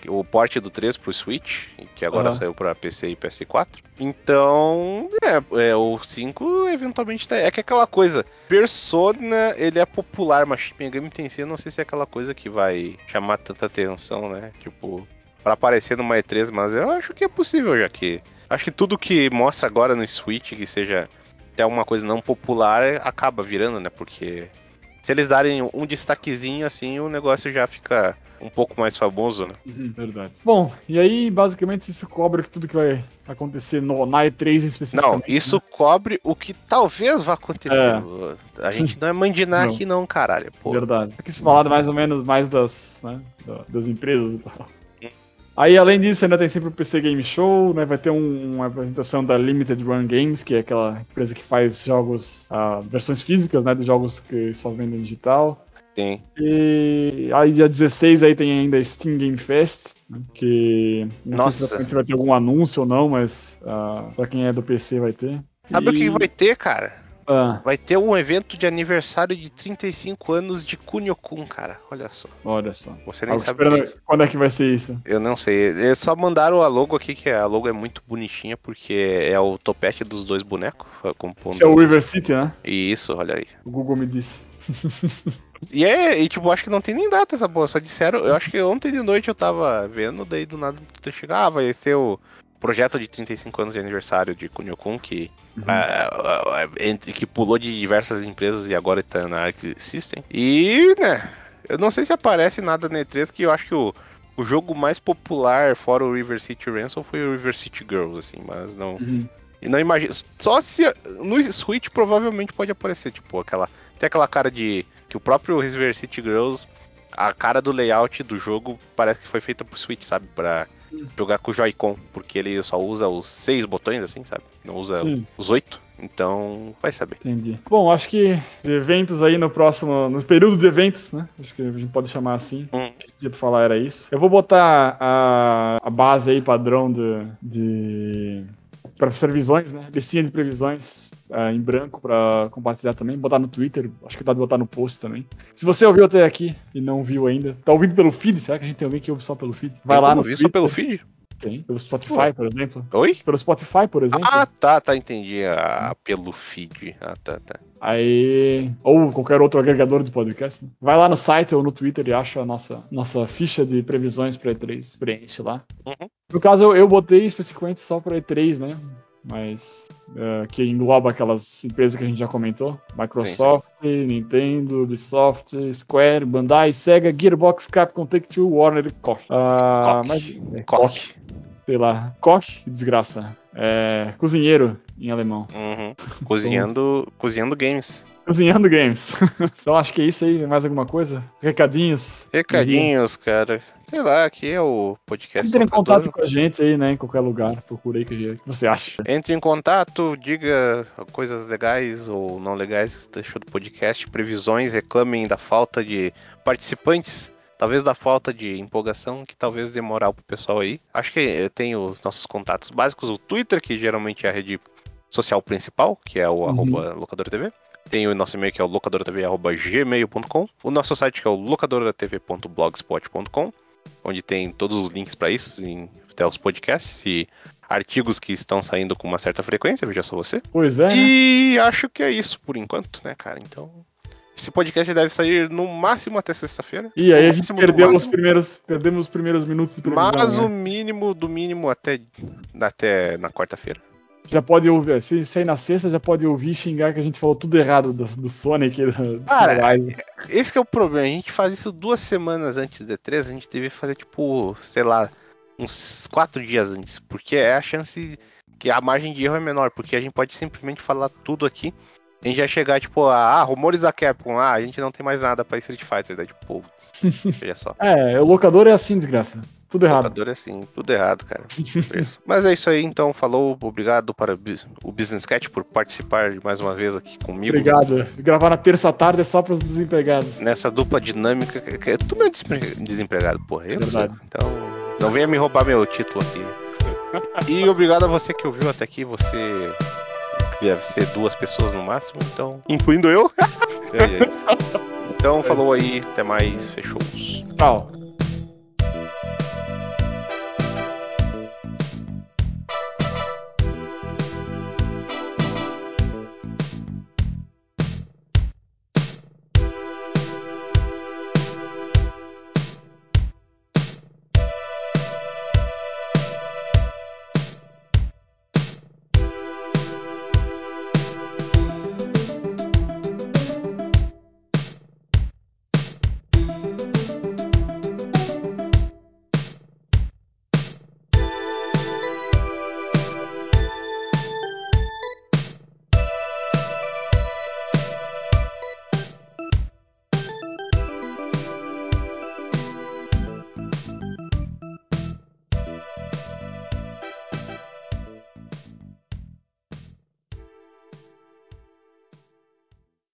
Speaker 1: o porte do 3 pro Switch, que agora
Speaker 2: Aham.
Speaker 1: saiu pra PC e PS4. Então, é, é, o 5 eventualmente tá. É que é aquela coisa, Persona, ele é popular, mas Shin Megami Tensei, eu não sei se é aquela coisa que vai chamar tanta atenção, né? Tipo, pra aparecer numa E3, mas eu acho que é possível, já que. Acho que tudo que mostra agora no Switch que seja até uma coisa não popular acaba virando, né? Porque Se eles darem um destaquezinho assim, o negócio já fica um pouco mais famoso, né?
Speaker 2: Uhum, verdade. Bom, e aí basicamente isso cobre tudo que vai acontecer no, na E3 especificamente.
Speaker 1: Não, isso
Speaker 2: né?
Speaker 1: cobre o que talvez vá acontecer.
Speaker 2: É.
Speaker 1: A gente não é mandinar
Speaker 2: Não.
Speaker 1: aqui não, caralho. Pô.
Speaker 2: Verdade. Eu quis falar mais ou menos mais das, né, da- das empresas e tal. Aí, além disso, ainda tem sempre o PC Game Show, né? Vai ter um- uma apresentação da Limited Run Games, que é aquela empresa que faz jogos, ah, versões físicas, né? Dos jogos que só vendem digital.
Speaker 1: Sim.
Speaker 2: E aí, dia 16, aí tem ainda Steam Game Fest, que não sei
Speaker 1: Nossa.
Speaker 2: se exatamente vai ter algum anúncio ou não, mas ah, pra quem é do PC vai ter.
Speaker 1: Sabe o que
Speaker 2: E-
Speaker 1: vai ter, cara?
Speaker 2: Ah,
Speaker 1: Vai ter um evento de aniversário de 35 anos de Kunio-kun, cara. Olha só.
Speaker 2: olha só.
Speaker 1: Você nem sabe é isso.
Speaker 2: quando é que vai ser isso?
Speaker 1: Eu não sei. Eles só mandaram a logo aqui, que a logo é muito bonitinha, porque é o topete dos dois bonecos. Compondo
Speaker 2: Esse é o River City, né?
Speaker 1: E isso, olha aí.
Speaker 2: O Google me disse.
Speaker 1: E é, e tipo, acho que não tem nem data essa boa. Só disseram, eu acho que ontem de noite eu tava vendo, daí do nada chegava, ah, vai ser o projeto de 35 anos de aniversário de Kunio-kun, que, ah, ah, ah, entre- que pulou de diversas empresas e agora tá na Arc System. E, né, eu não sei se aparece nada na E3, que eu acho que o, o jogo mais popular fora o River City Ransom foi o River City Girls, assim, mas não.
Speaker 2: Uhum.
Speaker 1: E não imagino. Só se. No Switch provavelmente pode aparecer, tipo, aquela. Tem aquela cara de. Que o próprio River City Girls. A cara do layout do jogo parece que foi feita pro Switch, sabe? Pra jogar com o Joy-Con. Porque ele só usa os seis botões, assim, sabe? Não usa
Speaker 2: Sim.
Speaker 1: os oito. Então, vai saber.
Speaker 2: Entendi. Bom, acho que eventos aí no próximo. No período de eventos, né? Acho que a gente pode chamar assim.
Speaker 1: Hum.
Speaker 2: O que tinha pra falar era isso. Eu vou botar a, a base aí padrão de. de para previsões, né? Listinha de previsões ah, em branco pra compartilhar também. Botar no Twitter. Acho que dá de botar no post também. Se você ouviu até aqui e não viu ainda, tá ouvindo pelo feed? Será que a gente tem alguém que ouve só pelo feed? Vai
Speaker 1: Tem
Speaker 2: lá no
Speaker 1: ver
Speaker 2: Twitter.
Speaker 1: só pelo feed?
Speaker 2: Tem. Pelo Spotify, por exemplo.
Speaker 1: Oi?
Speaker 2: Pelo Spotify, por exemplo.
Speaker 1: Ah, tá, tá, entendi. Ah, pelo feed. Ah, tá, tá.
Speaker 2: Aí. Ou qualquer outro agregador de podcast. né? Vai lá no site ou no Twitter e acha a nossa, nossa ficha de previsões pra E3. Preenche lá.
Speaker 1: Uhum.
Speaker 2: No caso, eu, eu botei especificamente só pra E3, né? Mas. eh, que engloba aquelas empresas que a gente já comentou: Microsoft, Nintendo, Ubisoft, Square, Bandai, Sega, Gearbox, Capcom, Take-Two, Warner e Koch. Ah,
Speaker 1: Koch.
Speaker 2: mas, é, Koch,
Speaker 1: Coque.
Speaker 2: sei lá. Koch, desgraça. É, cozinheiro em alemão.
Speaker 1: Uhum. Cozinhando, cozinhando games.
Speaker 2: Cozinhando games. então acho que é isso aí. Mais alguma coisa? Recadinhos?
Speaker 1: Recadinhos, cara. Sei lá, aqui é o podcast.
Speaker 2: Entre em contato com a gente aí, né? Em qualquer lugar. Procura aí o que, você acha.
Speaker 1: Entre em contato, diga coisas legais ou não legais que deixou do podcast, previsões, reclamem da falta de participantes, talvez da falta de empolgação, que talvez demorar pro pessoal aí. Acho que eu tenho os nossos contatos básicos, o Twitter, que geralmente é a rede social principal, que é o
Speaker 2: Uhum.
Speaker 1: TV. Tem o nosso e-mail que é o locadoratv.gmail.com, o nosso site que é o locadoratv.blogspot.com, onde tem todos os links para isso, em- até os podcasts e artigos que estão saindo com uma certa frequência, veja só você.
Speaker 2: Pois é, né?
Speaker 1: E acho que é isso por enquanto, né, cara? Então, esse podcast deve sair no máximo até sexta-feira.
Speaker 2: E aí a gente perdeu os primeiros, perdemos os primeiros minutos de.
Speaker 1: Mas o
Speaker 2: né?
Speaker 1: mínimo do mínimo até, até na quarta-feira.
Speaker 2: Já pode ouvir, se sair na sexta, já pode ouvir xingar que a gente falou tudo errado do, do Sonic. Do, do
Speaker 1: Cara,
Speaker 2: Horizon.
Speaker 1: Esse que é o problema, a gente faz isso duas semanas antes da E3, a gente devia fazer tipo, sei lá, uns quatro dias antes, porque é a chance que a margem de erro é menor, porque a gente pode simplesmente falar tudo aqui. A gente vai chegar, tipo, a, ah, rumores da Capcom, ah, a gente não tem mais nada pra Street Fighter, daí, tipo, putz, veja só.
Speaker 2: É, o locador é assim, desgraça. Tudo errado.
Speaker 1: Locador é assim, tudo errado, cara. Mas é isso aí, então, falou, obrigado para o Bus- o Business Cat por participar de mais uma vez aqui comigo.
Speaker 2: Obrigado. Gravar na terça tarde é só pros desempregados.
Speaker 1: nessa dupla dinâmica. que- Tu não é desempregado, porra. Eu não.
Speaker 2: Verdade.
Speaker 1: Então, não venha me roubar meu título aqui. E obrigado a você que ouviu até aqui. Você deve ser duas pessoas no máximo, então. Incluindo eu. Ai, ai. Então, falou aí. Até mais. Fechou.
Speaker 2: Tchau.